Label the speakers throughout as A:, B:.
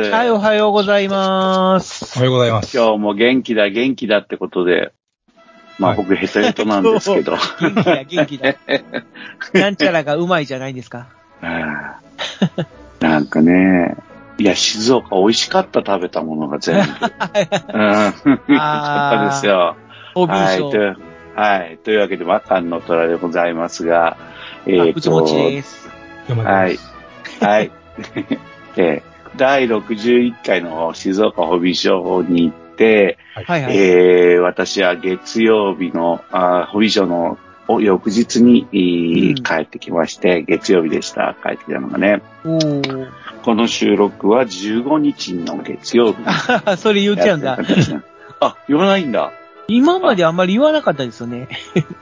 A: はい、
B: おはようございます。
C: おはようございます
A: 今日も元気だ、元気だってことで、まあ、
C: はい
A: 僕ヘトヘトなんですけど。
B: 元気だ、元気だ。なんちゃらがうまいじゃないですか？
A: なんかね、いや、静岡美味しかった食べたものが全部。うん。よかったですよ。はい。というはい。というわけで、マカンの虎でございますが、え
B: あ、
A: ー
B: うちもちです。
A: はい。はい。で、第61回の静岡ホビーショーに行って、
B: はいはい。
A: えー私は月曜日の、あーホビーショーのお翌日に、えー
B: うん
A: 帰ってきまして、月曜日でした。帰ってきたのがね。この収録は15日の月曜日
B: それ言っちゃうんだ。
A: あ、言わないんだ。
B: 今まであんまり言わなかったですよね。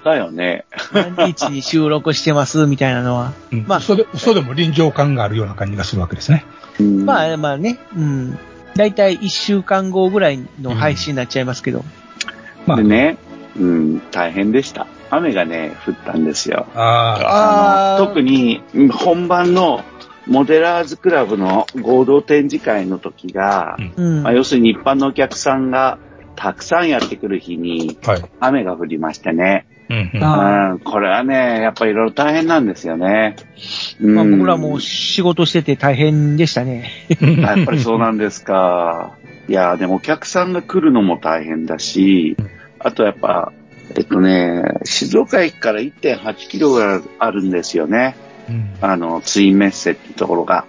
A: だよね。
B: 何日に収録してますみたいなのは。
C: うん
B: まあ
C: 嘘で、嘘でも臨場感があるような感じがするわけですね。
A: うん
B: まあまあね、うん。だいたい1週間後ぐらいの配信になっちゃいますけど。
C: まあ
A: で、ね、うん、大変でした。雨がね、降ったんですよ。
C: あ
B: あ
A: 特にうん本番のモデラーズクラブの合同展示会の時が、
C: うん
B: うん。
A: まあ、要するに一般のお客さんがたくさんやってくる日に。雨が降りましてね。
C: うんうん
B: あ
A: うん、これはね、やっぱりいろいろ大変なんですよね。うん
B: まあ僕らも仕事してて大変でしたね。
A: やっぱりそうなんですか。いや、でもお客さんが来るのも大変だし
C: うん、
A: あとやっぱ、えっとね、静岡駅から1.8キロがあるんですよね。
C: うん
A: あの、ツインメッセっていうところが。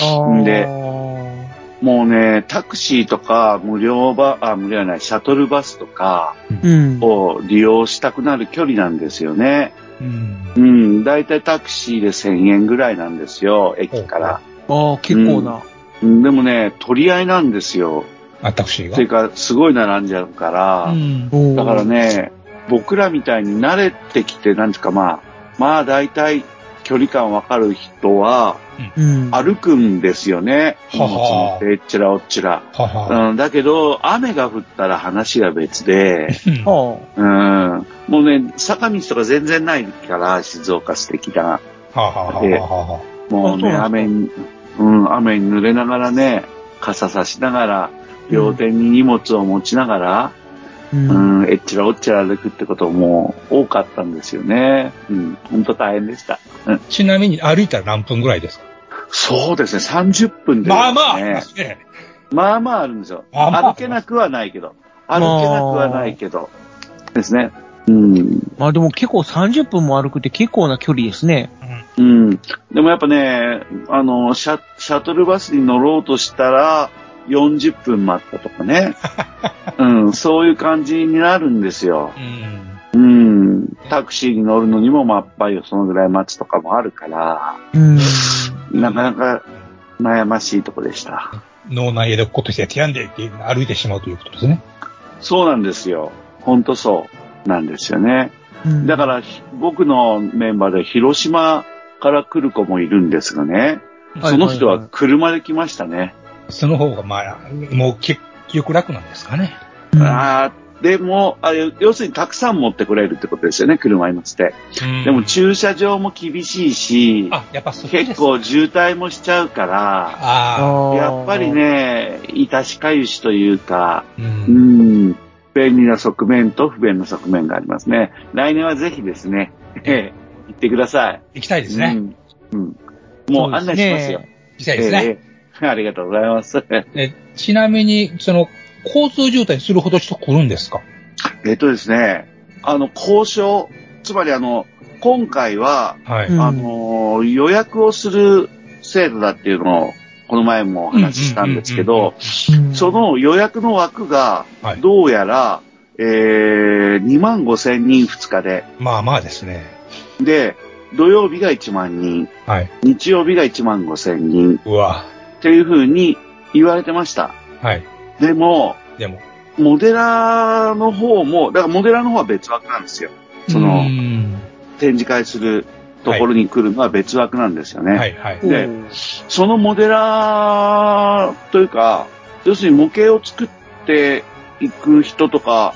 B: あ
A: で
B: ー
A: もうね、タクシーとか無料バ、あ、無料じゃない、シャトルバスとか
B: うん。
A: を利用したくなる距離なんですよね。
C: うん
A: うん、だいたいタクシーで1000円ぐらいなんですよ、駅から。
B: ああ、結構な。
A: うんでもね、取り合いなんですよ。
C: あ、タクシーが？
A: っていうか、すごい並んじゃうから。
C: うん
A: だから。ね、僕らみたいに慣れてきて、なんていうかまあ、まあ大体距離感わかる人は
B: うん。
A: 歩くんですよね。荷物持って、えっちらおっちら。だけど、雨が降ったら話が別で、
C: うん
A: もうね、坂道とか全然ないから、静岡素敵だ。
C: はあはあはあはあは
A: もうね、雨に、うん、雨に濡れながらね、傘差しながら、両手に荷物を持ちながら、
B: あ。う。
A: うんん、えっちらおっちら歩くってことも多かったんですよね。うん、本当大変でした。うん、
C: ちなみに歩いたら何分ぐらいですか？
A: そうですね、30分で、
C: まあまああま。すね。
A: まあまああるんですよ。
C: まあまあ
A: 歩けなくはないけど。歩けなくはないけど。ですね。うん。
B: まあでも結構30分も歩くって結構な距離ですね。
A: うん。でもやっぱね、あの、シャシャトルバスに乗ろうとしたら、40分待ったとかね。うん、そういう感じになるんですよ。
C: うん。
A: うん。タクシーに乗るのにも、まあ、やっぱりそのぐらい待つとかもあるから、
B: うん。
A: なかなか悩ましいとこでした。
C: 脳内へでことしてティアンデって歩いてしまうということですね。
A: そうなんですよ。ほんとそうなんですよね。
B: うん
A: だから、ひ僕のメンバーで広島から来る子もいるんですがね、
B: はい
A: その人は車で来ましたね。
C: その方が、まあ、もう結局楽なんですかね。
B: うん
A: あーでもあ、要するにたくさん持ってくれるってことですよね、車に乗せて。でも駐車場も厳しいし、
C: あ、やっぱそっちです
A: 結構渋滞もしちゃうから、
C: ああ。
A: やっぱり。ね、いたしかゆしというか、
C: う。
A: うんん、便利な側面と不便な側面がありますね。来年はぜひですね、ええ行ってください。
C: 行きたいですね。
A: うん。うんもう案内しますよ。
C: 行きたいですね。
A: ええありがとうございます。
C: えちなみに、その、交通渋滞するほど人来るんですか？
A: えっとですね、あの、交渉、つまりあの、今回は、
C: はい。
B: うん
A: あの、予約をする制度だっていうのを、この前もお話ししたんですけど、
B: うん
A: そ、の予約の枠が
C: はい、
A: どうやら、えー、2万5千人2日で、
D: まあまあですね。
A: で、土曜日が1万人、
D: はい。
A: 日曜日が1万5千人
D: うわ。
A: っていう風に言われてました。
D: はい。
A: でも、
D: でも。
A: モデラの方も、だからモデラの方は別枠なんですよ。その展示会するところに来るのは別枠なんですよね。
D: はいはい。
A: でそのモデラーというか、要するに模型を作っていく人とか、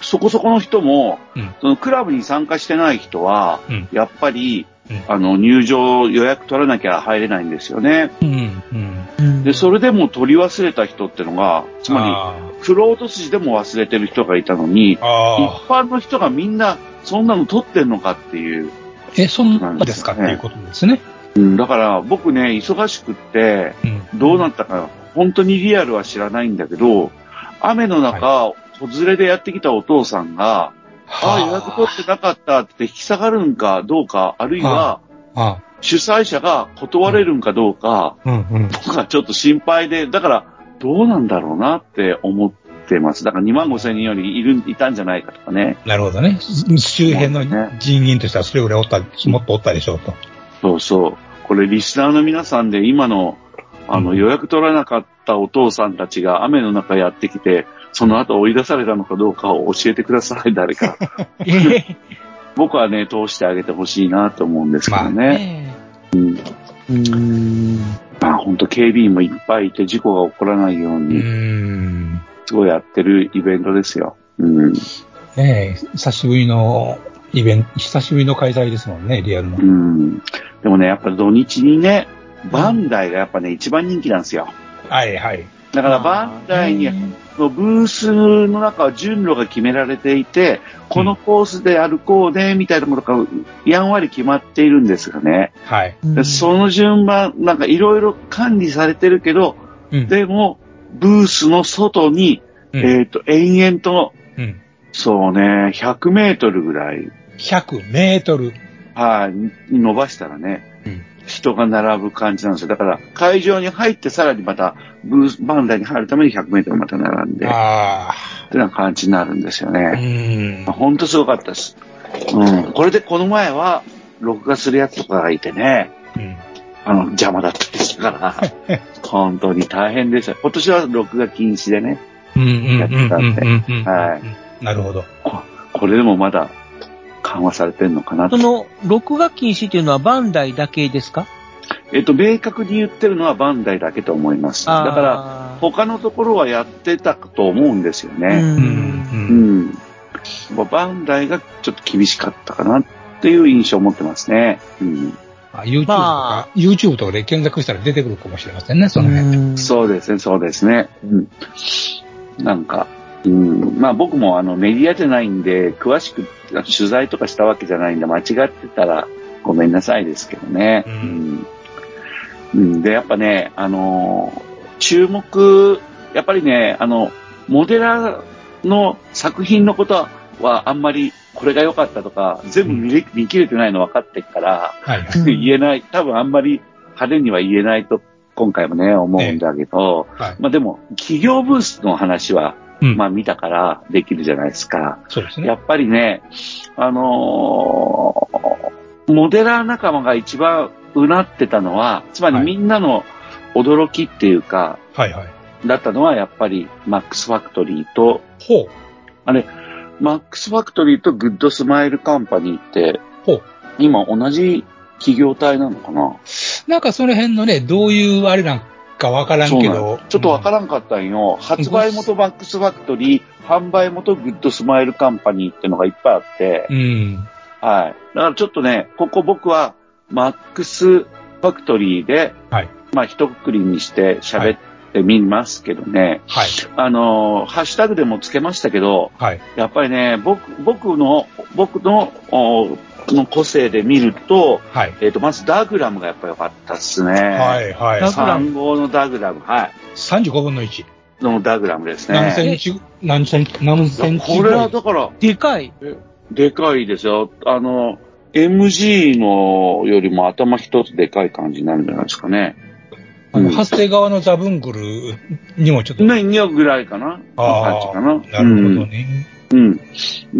A: そこそこの人も、
D: うん
A: そのクラブに参加してない人は、
D: うん
A: やっぱり、
D: うん
A: あの、入場予約取らなきゃ入れないんですよね。
D: うん。うん。
B: うん
A: で、それでも取り忘れた人ってのが、つま
D: あ
A: り、クロート筋でも忘れてる人がいたのに、一般の人がみんな、そんなの取ってんのかっていう。
D: ー。え、そんなですか？っていうことですね。
A: うん、だから、僕ね、忙しくって、
D: うん。
A: どうなったか、本当にリアルは知らないんだけど、雨の中、子連れでやってきたお父さんが、ああ、予約取ってなかったって引き下がるんかどうか、あるいは、
D: あ
A: 主催者が断れるんかどうか。僕はちょっと心配で、だから、どうなんだろうなって思ってます。だから2万5千人よりいる、いたんじゃないかとかね。
D: なるほどね。周辺の人員としてはそれぐらいおった、もっとおったでしょうと。
A: そうそう。これ、リスナーの皆さんで今の、あの、
D: うん
A: 予約取らなかったお父さんたちが雨の中やってきて、その後追い出されたのかどうかを教えてください、誰か。
B: ええ
A: 僕はね、通してあげてほしいなと思うんですけ
D: まあ
A: どね。
D: ね。
A: うん。
B: うーん。
A: まあ本当警備員もいっぱいいて事故が起こらないよう
D: う
A: に、
D: ん。
A: すごいやってるイベントですよ。うん。
D: ねえ、久しぶりのイベント、久しぶりの開催ですもんね、リアルの
A: う。ん。でもね、やっぱ土日にね、バンダイがやっぱね、一番人気なんですよ。
D: はいはい。
A: だからバンダイにのブースの中は順路が決められていて、このコースで歩こうね、みたいなことがやんわり決まっているんですがね。
D: はい。
A: でその順番、なんかいろいろ管理されてるけど、
D: うん。
A: でも、ブースの外に、
D: うん
A: えっ、と、延々と、
D: うん。
A: そうね、100メートルぐらい、
D: 100メートル。
A: はい、伸ばしたらね、
D: うん
A: 人が並ぶ感じなんですよ。だから、会場に入ってさらにまた、ブース、バンダイに入るために100メートルまた並んで、
D: あ
A: ってな感じになるんですよね。
D: ん。
A: ほんとすごかったです。うん。これでこの前は、録画するやつとかがいてね、
D: うん。
A: あの、邪魔だったりしたから、本当に大変でした。今年は録画禁止でね、
D: うんうんうんうんうんうん。
A: はい。
D: なるほど。
A: ここれでもまだ緩和されてんのかなと
B: そ。の、録画禁止っていうのはバンダイだけですか？
A: えっと、明確に言ってるのはバンダイだけと思います。だから、
B: ら、
A: 他のところはやってたと思うんですよ
B: う。
A: ね。
D: うん
A: うんん。まあバンダイがちょっと厳しかったかなっていう印象を持ってますね。うん。
D: あ YouTube と
B: ま
D: か、YouTube とかで検索したら出てくるかもしれませんね、その辺。
B: うん
A: そうですね、そうですね。うん。なんか、うん。まあ僕もあのメディアじゃないんで、詳しく取材とかしたわけじゃないんで、間違ってたらごめんなさいですけどね。
D: うん
A: うん。うん、で、やっぱね、あのー注目、やっぱりね、あの、モデラの作品のことはあんまりこれが良かったとか、全部見れ見切れてないの分かってっから、
D: はい
A: 言えない、多分あんまり派手には言えないと、今回もね、思うんだけど、
D: はい。
A: まあでも、企業ブースの話は、
D: うん
A: まあ見たからできるじゃないですか。
D: そうですね。
A: やっぱりね、あのーモデラー仲間が一番うなってたのは、つまり
D: はい
A: みんなの驚きっていうか、
D: はいはい。
A: だったのはやっぱりマックスファクトリーと、
D: ほう。
A: あれ、マックスファクトリーとグッドスマイルカンパニーって、
D: ほう。
A: 今同じ企業体なのかな？
D: なんかその辺のね、どういうあれなんかわからんけど
A: の。ちょっとわからんかったんよ。発売元マックスファクトリー、販売元グッドスマイルカンパニーっていうのがいっぱいあって、
D: うん。
A: はい。だからちょっとね、ここ僕はマックスファクトリーで、
D: はい。
A: まあ一括りにして喋ってみますけどね、
D: はい。
A: あのー、ハッシュタグでもつけましたけど、
D: はい。
A: やっぱりね、僕、僕の、僕の、おの個性で見ると、
D: はい。
A: えっ、と、まずダグラムがやっぱ良かったっすね。。
D: はいい。はい。
B: ダグラム
A: 3号のダグラム、はい。
D: 35分の1。
A: のダグラムです
D: 何
A: ね。
D: センチ、何センチ、何センチ
A: これ。はいだから、
B: でかい。
A: でかいですよ。あの、MG のよりも頭一つでかい感じになるんじゃないですかね。
D: あの、
A: うん
D: 発生側のザブングルにもちょっと。
A: ね、2ぐらいかな
D: あ
A: 感じかな。
D: なるほどね。
A: ううん。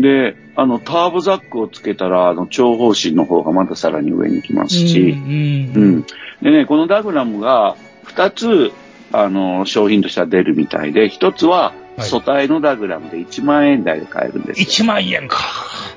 A: で、あの、ターボザックをつけたら、あの、長方針の方がまたさらに上に来ますし、
D: うん。
A: う
D: うん。
A: ん。でね、このダグラムが2つ、あの、商品としては出るみたいで、1つは、
D: はい
A: 素体のダグラムで1万円台で買えるんですよ。
D: 1万円か。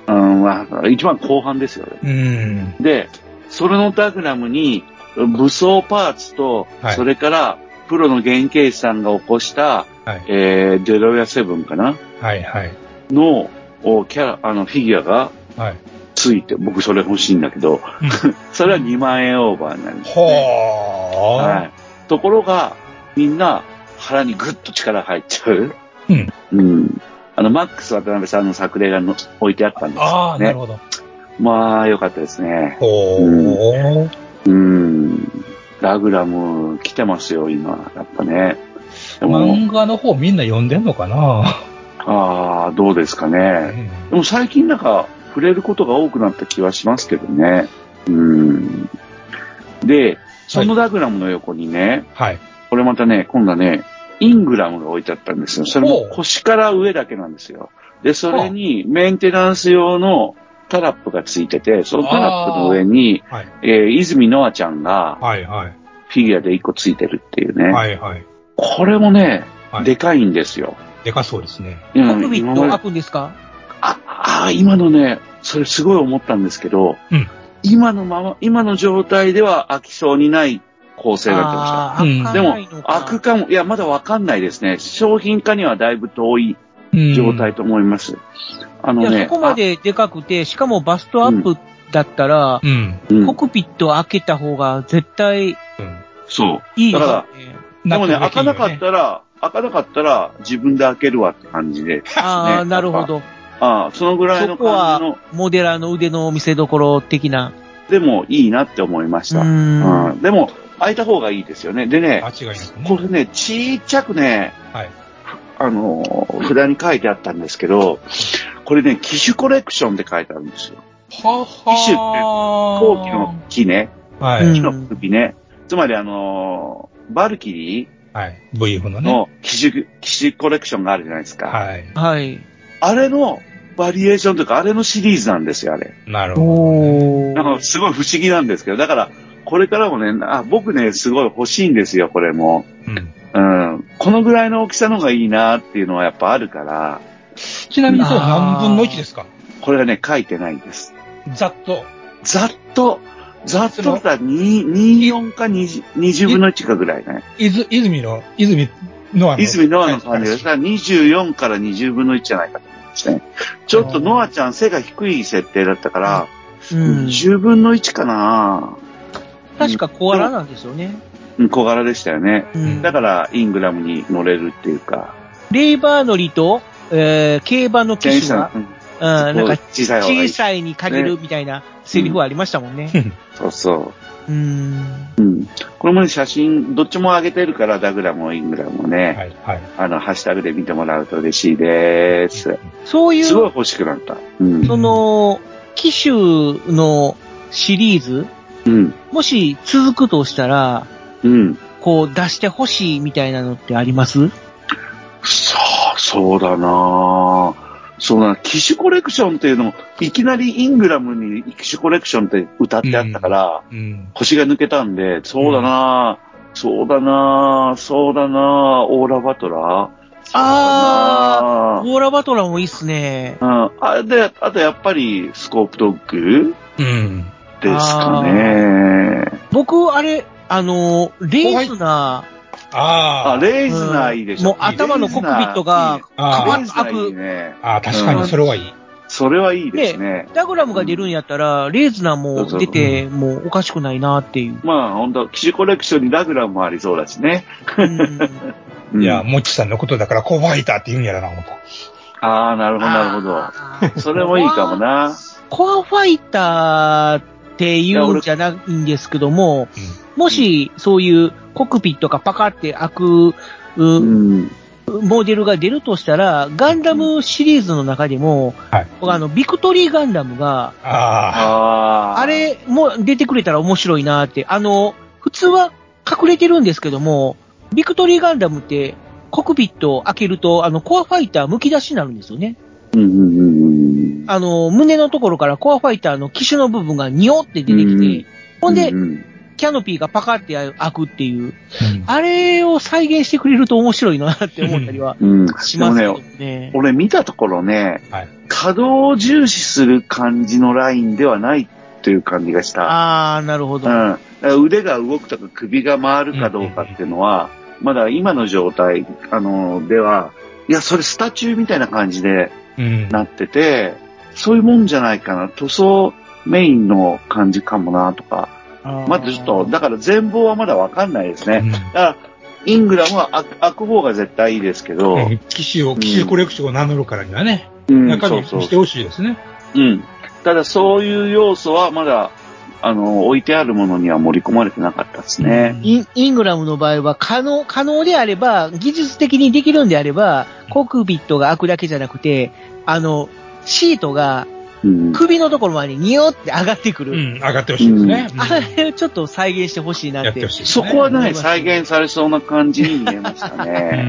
A: うん、まあ、1万後半ですよね。
D: うん。
A: で、それのダグラムに、武装パーツと、
D: はい
A: それから、プロの原型師さんが起こした、
D: はい。
A: えー、デロヤセブンかな
D: はいはい。
A: の、おキャラ、あの、フィギュアが
D: はい。
A: ついて、僕それ欲しいんだけど、それは2万円オーバーになります、
D: ほー。
A: はい。ところが、みんな腹にグッと力入っちゃう。
D: うん。
A: うん。あの、マックス渡辺さんの作例がの置いてあったんです
D: ああ、な
A: ね
D: る。ほど。
A: まあ、よかったですね。
D: ほー。
A: うん。ラグラム来てますよ、今。やっぱね。
D: 漫画の方みんな読んでんのかな？
A: ああ、どうですか
D: う
A: ね。
D: ん
A: でも最近なんか、触れることが多くなった気はしますけどね。うん。で、そのダグラムの横にね、
D: はい。
A: これまたね、今度はね、イングラムが置いてあったんですよ。それも腰から上だけなんですよ。で、それにメンテナンス用のタラップがついてて、そのタラップの上に、
D: はい。
A: えー、泉ノアちゃんが
D: はいはい。
A: フィギュアで1個ついてるっていうね。
D: はいはい。
A: これもね、
D: はい
A: でかいんですよ。
D: でかそうですね。
A: うん
B: コックピット開くんですか？
A: あ、あ、今のね、それすごい思ったんですけど、
D: うん
A: 今のまま、今の状態では開きそうにない構成になってました。でも開くかも、いや、まだわかんないですね。商品化にはだいぶ遠い状態と思います。あの
B: いや、
A: ね、
B: そこまででかくて、しかもバストアップだったら、
D: うん。
A: あ、うん
B: コックピット開けた方が絶対
D: うん。
A: そう。
B: いいです
A: だか
B: よね。
A: でもね、
D: 納
A: 開かなかったら、開かなかったら自分で開けるわって感じで。
B: ああ、
A: ね
B: なるほど。
A: ああ、そのぐらいの
B: そこは
A: 感じの、
B: モデラーの腕の見せ所的な。
A: でもいいなって思いまし
B: う
A: た。
B: ん。
A: うん。でも、開いた方がいいですよね。でね、
D: 間違いなくね。
A: これね、ちっちゃくね、
D: はい。
A: あのー、札に書いてあったんですけど、これね、機種コレクションって書いてあるんですよ。
D: はは
A: 機種って後期の木ね、
D: はい。
B: うん
A: 木の首ね。つまりあのーバルキリ
D: はい。VF の
A: ー
D: ね。
A: の機種、機種コレクションがあるじゃないですか。
D: はい。
B: はい。
A: あれのバリエーションというか、あれのシリーズなんですよ、あれ。
D: なるほど。
B: お
A: なんかすごい不思議なんですけど、だから、これからもね、あ僕ね、すごい欲しいんですよ、これも。
D: うん。
A: うん。このぐらいの大きさの方がいいなっていうのはやっぱあるから、
D: ちなみにそれ何分の1ですか？
A: これがね、書いてないんです。
D: ざっと。
A: ざっと、ざっとだったら2 24か20 20分の1かぐらいね。
D: いず、泉の、泉のあの。
A: 泉ノアの感じで
D: はい
A: したら24から20分の1じゃないかと思うんですね。ちょっとノアちゃん背が低い設定だったから、
B: うん。
A: 10分の1かな
B: 確か小柄なんですよね。
A: うん小柄でしたよね。
B: うん。
A: だから、イングラムに乗れるっていうか、
B: レーバー乗りと、えー、競馬の機種が、
A: うん
B: うん、なんか、
A: 小さい。
B: 小さいに限るみたいなセリフはありましたもんね。
A: そうそう。
B: うん。
A: うん。これもね、写真、どっちも上げてるから、ダグラもイングラもね、
D: はい。はい。
A: あの、ハッシュタグで見てもらうと嬉しいです。
B: そういう、
A: すごい欲しくなった。うん。
B: その、機種のシリーズ、
A: うん。
B: もし続くとしたら、
A: うん。
B: こう出してほしいみたいなのってあります
A: さあ、そうだなぁそうだな、機種コレクションっていうの、いきなりイングラムに機種コレクションって歌ってあったから、
D: うん。
A: 星が抜けたんで、そうだなぁ、そうだなぁ、そうだなぁ、オーラバトラー
B: あ
A: ー
B: オーラバトラーもいいっすね。
A: うん。あ、で、あとやっぱり、スコープドッグ
D: うん。
A: ですかね。
B: 僕、あれ、あの、レーズナ
D: あ
A: あ、レイズナーいいでしょ。
B: もう頭のコックピットが
D: あ
A: レイズナーいいね。
D: あ。ああ、確かにそれはいい。
A: それはいいですね
B: ー、。ダグラムが出るんやったら、レーズナーも出てもおかしくないなっていう。
A: まあ、本当機種コレクションにラグラムもありそうだしね。
D: いや、もちさんのことだから、コーファイターって言うんやろな、思った。
A: ああ、なるほど、なるほど。それもいいかもな。
B: コアファイターって言うんじゃないんですけども、もしそういうコックピットがパカって開く、う
A: うん。
B: モデルが出るとしたら、ガンダムシリーズの中でも、
D: はい
B: 僕あの、ビクトリーガンダムが、
D: あ
A: ああ。
B: あれも出てくれたら面白いなって、あの、普通は隠れてるんですけども、ビクトリーガンダムって、コックピットを開けると、あの、コアファイター剥き出しになるんですよね。
A: うんうんうんうん。
B: あの、胸のところからコアファイターの機種の部分がニョって出てきて、
A: うん
B: ほんで、
A: うんうん
B: キャノピーがパカって開くっていう、あれを再現してくれると面白いなって思ったりは
A: うん。
B: しますけど
A: でもね、
B: ね。
A: 俺見たところね、
D: はい
A: 稼働を重視する感じのラインではないという感じがした。
B: ああ、なるほど。
A: うん。腕が動くとか首が回るかどうかっていうのは、まだ今の状態、あの、では、いや、それスタチューみたいな感じで
D: うん。
A: なってて、そういうもんじゃないかな。塗装メインの感じかもなとか。まだちょっと、だから全貌はまだわかんないですね。
D: うん
A: だから、イングラムは開く開く方が絶対いいですけど、
D: う ん機種を、機種コレクションを名乗るからにはね、
A: うん、
D: 中
A: そうそう
D: 身してほしいですね。
A: うん。ただそういう要素はまだ、あの、置いてあるものには盛り込まれてなかったですね。
B: インイングラムの場合は可能、可能であれば、技術的にできるんであれば、コックピットが開くだけじゃなくて、あの、シートが
A: うん。
B: 首のところまでニヨって上がってくる。
D: うん、上がってほしいですね。うん
B: あれをちょっと再現してほしいなっ。
D: やっててほしいですね。
A: そこはね、再現されそうな感じに見えましたね。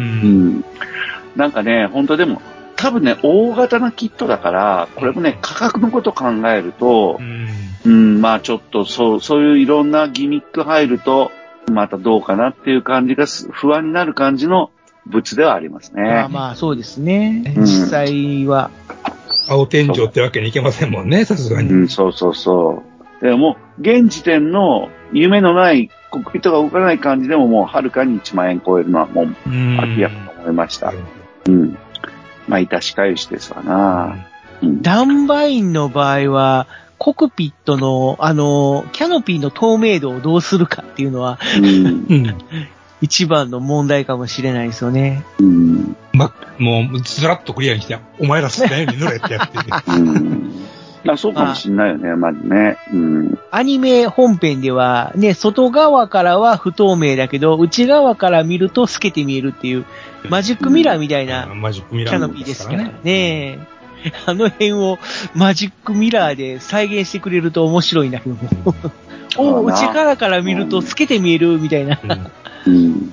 A: なんかね、本当でも、多分ね、大型なキットだから、これもね、価格のこと考えると
D: う、ん。
A: うん、まあちょっとそう、そういういろんなギミック入ると、またどうかなっていう感じがす、不安になる感じの物ではあります
B: まあ
A: ね。
B: まあ、そうですね。
A: うん
B: 実際は。
D: 青天井ってわけにいけませんもんね、さすがに。
A: うん、そうそうそう。でも、現時点の夢のないコックピットが動かない感じでももうはるかに1万円超えるのはもう
D: うん。
A: 明らかと思いましたうん。まあ、致し返しですわな。うん。
B: ダンバインの場合は、コクピットの、あの、キャノピーの透明度をどうするかっていうのは、
A: うん。
D: うん。
B: 一番の問題かもしれないですよね。
A: うん。
D: ま、もう、ずらっとクリアにして、お前ら好きなように塗れってやってて。
A: うん。まあ、そうかもしんないよね、まずね。うん。
B: アニメ本編では、ね、外側からは不透明だけど、内側から見ると透けて見えるっていう、マジックミラーみたいな
D: マジックミラー
B: キャノピーですからね。あの辺をマジックミラーで再現してくれると面白いんだけども。お内側から見ると透けて見えるみたいな。
D: うん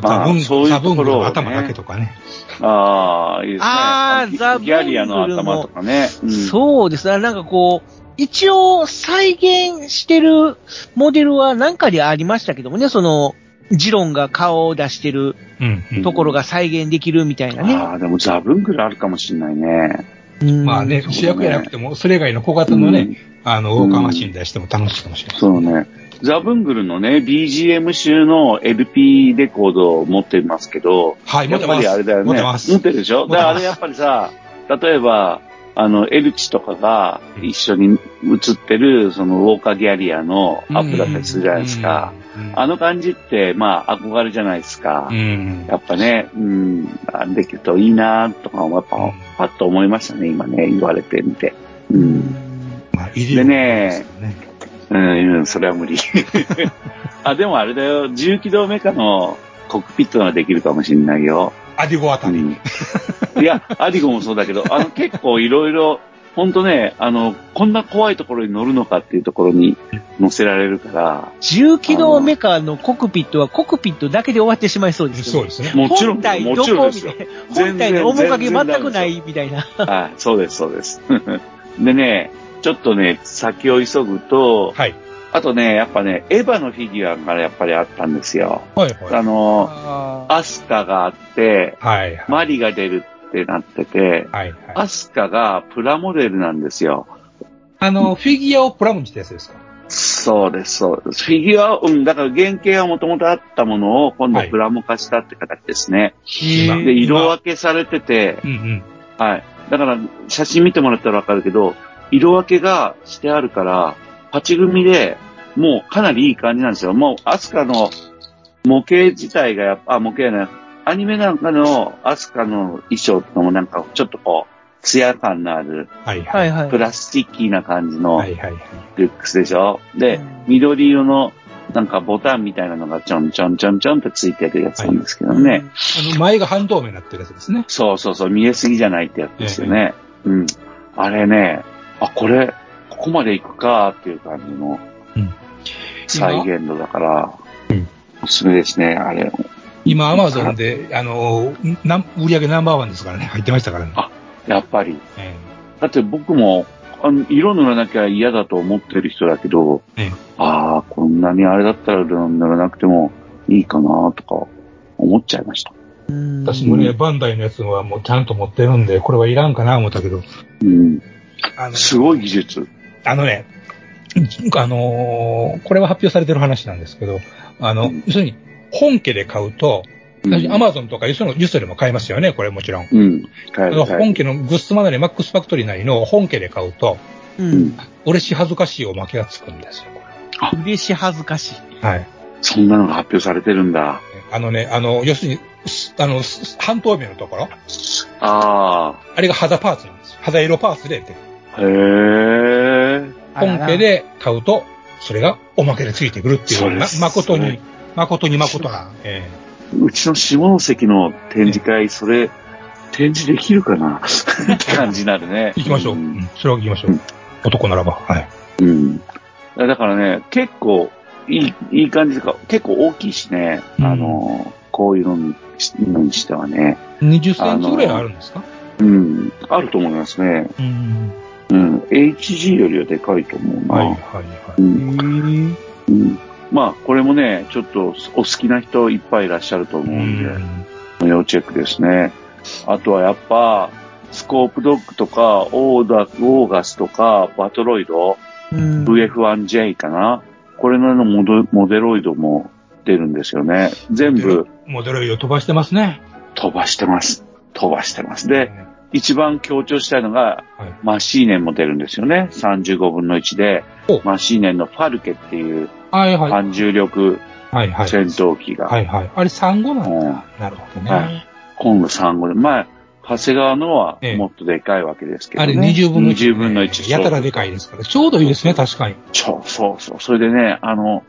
A: まあ
D: ザブングルの頭だけとかね。
A: ああ、いいですね。
B: あー
A: ギ
B: ザブングルも
A: ギャリアの頭とかね。うん、
B: そうですね。なんかこう、一応再現してるモデルは何かでありましたけどもね、その、ジロンが顔を出してる
D: うん。うん
B: ところが再現できるみたいなね。
A: ああ、でもザブングルあるかもしんないね。
B: うん
D: まあね、主役じゃなくても、それ以外の小型のね、あの、ウォーカーマシン出しても楽しいかもしれない。
A: そうね。ザブングルのね、BGM 集の LP レコードを持ってますけど、
D: はい、持
A: やってぱ。りあれだよね。
D: 持ってます
A: 持ってるでしょ？だからあれやっぱりさ、例えば、あの、エルチとかが一緒に映ってる、そのウォーカーギャリアのアップだったりするじゃないですか。
D: うん。
A: あの感じって、まあ、憧れじゃないですか。
D: うん。
A: やっぱね、うん、あできるといいなとか、やっぱ、パッと思いましたね、今ね、言われてみて。うん。
D: まあ、いる
A: でね
D: ね。
A: うん、それは無理。あ、でもあれだよ、重機動メカのコックピットができるかもしれないよ。
D: アディゴあたり。
A: うんいや、アディゴもそうだけど、あの結構いろいろ、ほんとね、あの、こんな怖いところに乗るのかっていうところに乗せられるから、
B: 重機動メカのコクピットはコクピットだけで終わってしまいそうですよ
D: そうですね。
A: もちろん、
B: 本体
A: も
B: どこ
A: ちろんですよ。
B: みたいな。本体の面影全くないみたいな。
A: はい、そうです、そうです。でね、ちょっとね、先を急ぐと、
D: はい。
A: あとね、やっぱね、エヴァのフィギュアがやっぱりあったんですよ。
D: はい、
A: あ
D: はい。
A: の、
B: あ
A: アスカがあって、
D: はい、はい。
A: マリが出るってなってて、
D: はい、はい。
A: アスカがプラモデルなんですよ。
D: あの、フィギュアをプラムにしたやつですか？
A: そうです、そうです。フィギュア、うん、だから原型はもともとあったものを今度
D: はい
A: プラモ化したって形ですね。
D: 今
A: で、色分けされてて、
D: うんうん。
A: はい。だから、写真見てもらったらわかるけど、色分けがしてあるから、パチ組みで、もうかなりいい感じなんですよ。もう、アスカの模型自体がやっぱ、あ、模型ね、アニメなんかのアスカの衣装とかもなんかちょっとこう、ツヤ感のある、
D: はい、
B: は
D: はいい。
B: はい。
A: プラスチッキーな感じの
D: はい、はい、はい。
A: ルックスでしょ？で
B: うん、
A: 緑色のなんかボタンみたいなのがちょんちょんちょんちょんってついてるやつなんですけどね。
D: あの、前が半透明になってるやつですね。
A: そうそうそう、見えすぎじゃないってやつですよね。うん。あれね、あ、これ、ここまで行くかっていう感じの
D: うん
A: 再現度だから、
D: うん
A: おすすめですね、あれ。
D: 今、アマゾンで、あの、なん売り上げナンバーワンですからね。入ってましたからね。
A: あやっぱり。
C: え
A: だって僕も、あの、色塗らなきゃ嫌だと思ってる人だけど、
C: ええ
A: ああ、こんなにあれだったら塗らなくてもいいかなとか思っちゃいました。
B: うん
C: 私もね、バンダイのやつはもうちゃんと持ってるんで、これはいらんかな思ったけど、
A: うん。
C: あの、
A: すごい技術。
C: あのね、あのーこれは発表されてる話なんですけど、あの、
A: うん
C: 要するに、本家で買うと、
A: うん
C: アマゾンとかユソのユソでも買えますよね、これもちろん。
A: うん。
C: 本家のグッズまでにマックスファクトリーなりの本家で買うと、
B: う。
A: うんん。
C: 嬉し恥ずかしいおまけがつくんですよ、こ
B: 嬉し恥ずかしい。
C: れ。はい。
A: そんなのが発表されてるんだ。
C: あのね、あの、要するに、すあの、す半透明のところ、
A: あ
C: あれが肌パーツなんですよ。肌色パーツで出てる。
A: あ。へえ。
C: 本家で買うと、それがおまけでついてくるっていう、ま
A: それす
C: 誠に誠に誠な。え
A: うちの下関の展示会、それ、展示できるかな？って感じになるね。
C: え 行きましょう。
A: う
C: うんん、それは行きましょう。
A: うん
C: 男ならば。はい。
A: うん。だからね、結構、いい、いい感じとか、結構大きいしね、
C: うん
A: あの、こういうのにのにしてはね、
C: 20センチぐらいあるんですか？
A: うん、あると思いますね。
C: うん。
A: うん、HG よりはでかいと思うな。
C: はい、はい、は
A: う
C: い。
A: んうんまあ、これもね、ちょっとお好きな人いっぱいいらっしゃると思
C: う
A: うん
C: ん。
A: で、要チェックですね。あとはやっぱ、スコープドッグとか、オーダ、オーガスとか、バトロイド、
B: うん。
A: VF1J かな。これのモデモデロイドも出るんですよね。全部
C: モデルを飛ばしてますね。
A: 飛ばしてます。飛ばしてます。で、一番強調したいのが、
C: はい。
A: マシーネンも出るんですよね。35分の1で
C: お、
A: マシーネンのファルケっていう
C: はい、はい。
A: 反重力。戦闘機が、
C: はい、はい。あれ産後なん
A: うん
C: だ。なるほど
A: は
C: ね。
A: 今度3号で、まあ、長谷川のは
C: ええ
A: もっとでかいわけですけど
C: あ
A: ね。
C: れ20分の1。
A: 20分の1。
C: やたらでかいですから。ちょうどいいですね、確かに。
A: そうそうそう。それでね、あの、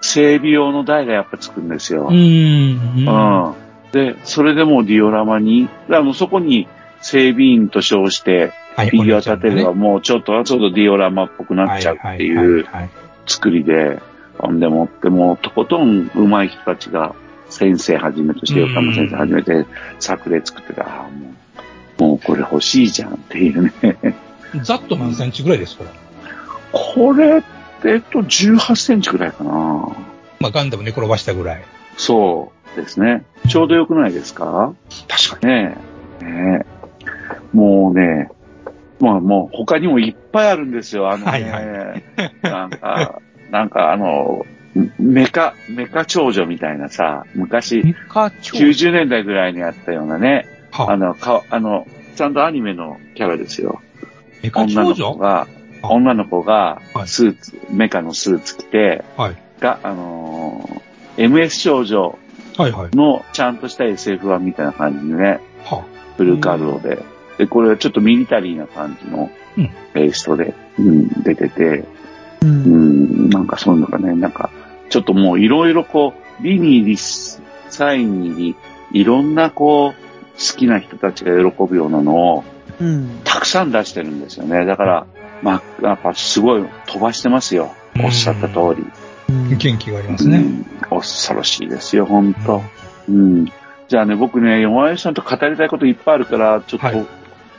A: 整備用の台がやっぱつくんですよ。
C: うーん。
A: うん。で、それでもうディオラマに、あの、そこに整備員と称して、
C: はい
A: フィギュア立てればもうちょっと、ちょっとディオラマっぽくなっちゃうってい
C: は
A: う作りで、ほんでもってもうとことん上手い人たちが、先生はじめとして、
C: うん
A: 横山先生はじめて作例作ってた、ああもう、もうこれ欲しいじゃんっていうね。
C: ざっと何センチぐらいですか
A: これって、えっと、18センチくらいかな。
C: まあ、ガンダム寝転ばしたぐらい。
A: そうですね。ちょうどよくないですか？
C: 確か
A: ねえ。ねえ。もうね、まあもう他にもいっぱいあるんですよ。あのね、
C: はいはい
A: なんか、なんかあの、メカ、メカ長女みたいなさ、昔、
B: メカ長
A: 90年代ぐらいにあったようなね、あの、か、あの、ちゃんとアニメのキャラですよ。
C: メカ
A: 女？の
C: 長女
A: 子が、
C: あ
A: 女の子が
C: は、い
A: スーツ、メカのスーツ着て、
C: はい。
A: が、あのー MS 少女
C: はいはい。
A: のちゃんとした SF 版みたいな感じでね、
C: は
A: フルカロで。で、これはちょっとミリタリーな感じの
C: うん
A: テイストで、うん、出てて、
B: う。
A: うんん、なんかそういうのがね、なんか、ちょっともういろいろこう、リにリス、サインにいろんなこう、好きな人たちが喜ぶようなのを
B: うん。
A: たくさん出してるんですよね。だから、まあ、やっぱすごい飛ばしてますよ。
C: うん
A: おっしゃった通り。
B: うん
C: 元気がありますね。
A: うん恐ろしいですよ、本当うん。じゃあね、僕ね、山根さんと語りたいこといっぱいあるから、ちょっと、
C: はい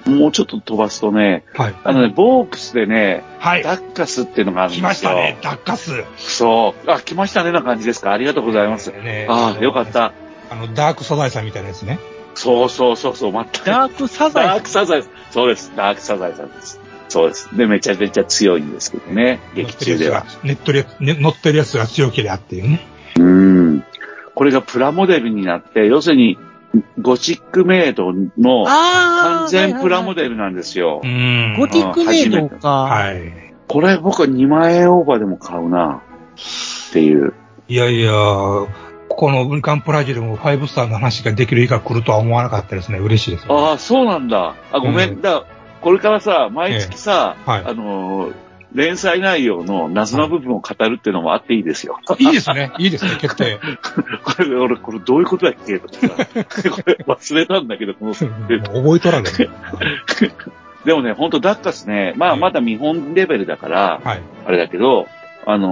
A: もうちょっと飛ばすとね、
C: はい。
A: あのね、ボークスでね、
C: はい。
A: ダッカスっていうのがあるん
C: 来
A: ですよ。
C: ましたね、ダッカス。
A: そう。あ、来ましたねな感じですか？ありがとうございます。
C: ね
A: ああ、よかっ。た。
C: あの、ダークサザエさんみたいなやつね。
A: そうそうそうそう、全く。
B: ダークサザエ
A: ダークサザエさん。そうです。ダークサザエさんです。そうです。で、めちゃめちゃ強いんですけどね、劇中では。
C: 乗ってるやつが。ね乗ってるやつが強ければっていうね。
A: うん。これがプラモデルになって、要するに、ゴシックメイドの完全プラモ
B: ル。
A: デルなんですよ。
C: うん。
B: ゴティックメイドか。
C: はい。
A: これ僕は2万円オーバーでも買うな。っていう。
C: いやいや、このガンプラジルも5スターの話ができる日が来るとは思わなかったですね。嬉しいです。
A: ああ、そうなんだ。あ、ごめん。
C: うん
A: だこれからさ、毎月さ、
C: ええはい
A: あのー連載内容の謎の部分を語るっていうのもあっていいですよ。
C: いいですね。いいですね、決定。
A: これ、俺、これどういうことだっけ？とかさ、これ忘れたんだけど、この、
C: 覚えとらんね
A: でもね、ほんとダッカスね、まあ、
C: ええ
A: まだ見本レベルだから、
C: はい。
A: あれだけど、あの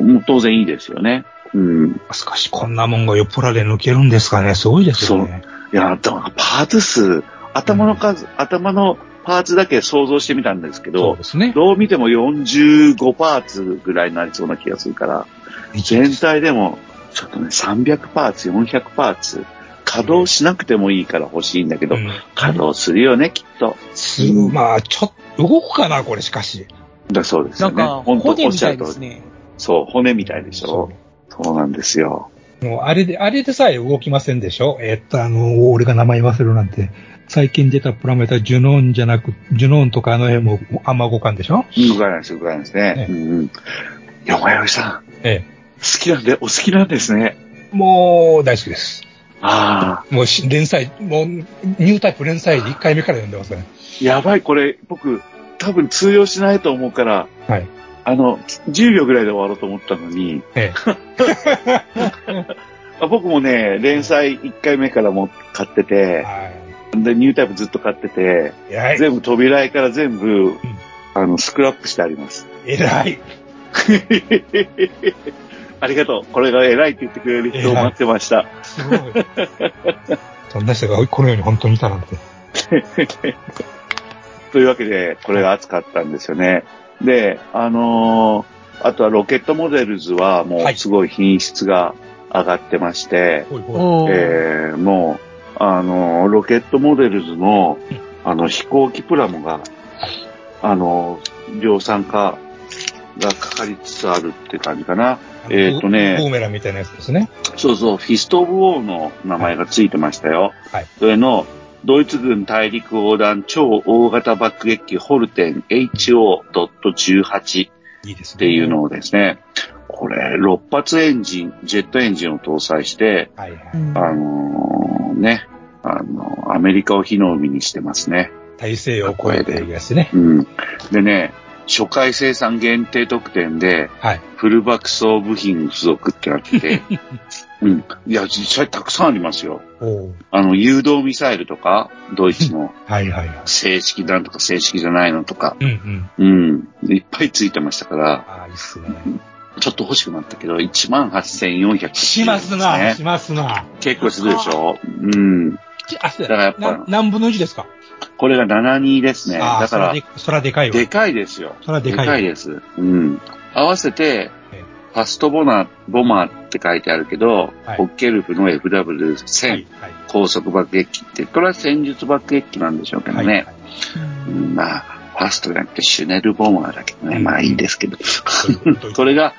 A: ーもう当然いいですよね。うん。
C: しかし、こんなもんがよっプラで抜けるんですかね。すごいですよね。
A: いや、でもパーツ数、頭の数、頭のパーツだけ想像してみたんですけ
C: そう
A: ど
C: で、すね。
A: どう見ても45パーツぐらいになりそうな気がするから、全体でも、ちょっとね、300パーツ、400パーツ、稼働しなくてもいいから欲しいんだけど、
C: うん
A: 稼働するよね、きっと。
C: すまあ、ちょっと、動くかな、これ、しかし。
A: だそうですよね。
B: なんか、
A: 本当
B: 骨みたい
A: おっしゃる通り。
B: ですね。
A: そう、骨みたいでしょ。そうなんですよ。
C: もう、あれで、あれでさえ動きませんでしょえっと、あの、俺が名前忘れるなんて。最近出たプラメータ、ジュノーンじゃなく、ジュノーンとかあの辺もあんま動かんでしょ？
A: 動かないです、動かないですね。
C: ね
A: うんうん。山よさん、
C: え
A: 好きなんで、お好きなんですね。
C: え。もう、大好きです。
A: ああ、
C: もうし、連載、もう、ニュータイプ連載で1回目から読んでますね。
A: やばい、これ、僕、多分通用しないと思うから、
C: はい。
A: あの、10秒ぐらいで終わろうと思ったのに、
C: え
A: あ僕もね、連載1回目からも買って
C: え。
A: て、
C: は
A: で、ニュータイプずっと買ってて。全部扉絵から全部、あの、スクラップしてあります。
C: 偉い。
A: ありがとう。これが偉いって言ってくれる人を待ってました。
C: すごい。そんな人がこの世に本当にいたなんて。
A: というわけで、これが熱かったんですよね。で、あのーあとはロケットモデルズはも
C: はい
A: うすごい品質が上がってまして、もう、あのーロケットモデルズの
C: うん、
A: あの、飛行機プラモが、あのー量産化がかかりつつあるって感じかな。えーとね
C: ブーメランみたいなやつですね。
A: そうそう、フィスト・オブ・ウォーの名前がついてましたよ。
C: はい
A: それの、ドイツ軍大陸横断超大型爆撃機ホルテン HO.18
C: いいですね。
A: っていうのをですね、これ、6発エンジン、ジェットエンジンを搭載して、
C: はいはい。
B: うん
A: あのーね、あの、アメリカを火の海にしてますね。
C: 大西洋を越えていうやつね。
A: うん。でね、初回生産限定特典で、
C: はい。
A: フル爆走部品付属ってなってて、うん。いや、実際たくさんありますよ。あの、誘導ミサイルとか、ドイツの
C: はいはいはい。
A: 正式なんとか正式じゃないのとか、
C: うんうん。
A: うん。いっぱいついてましたから、
C: ああ、いいっすね。
A: ちょっと欲しくなったけど、18,400
C: しますな、しますな。
A: 結構するでしょ？うん。
C: ちあ、
A: だからやっぱ
C: な何分の1ですか？
A: これが72ですね。だから、
C: そらで、かいわ。
A: でかいですよ。
C: そらでかいわ。
A: です。うん。合わせて
C: ええ、
A: ファストボナボマーって書いてあるけど、
C: はい
A: ホッケルフの
C: は
A: FW1000、
C: い。はい。
A: 高速爆撃機って、これは戦術爆撃機なんでしょうけどね。
C: はいはい。
A: うんまあ、ファストじゃなくてシュネルボマーだけどね。
C: うん
A: まあいいですけど。
C: こ
A: れが、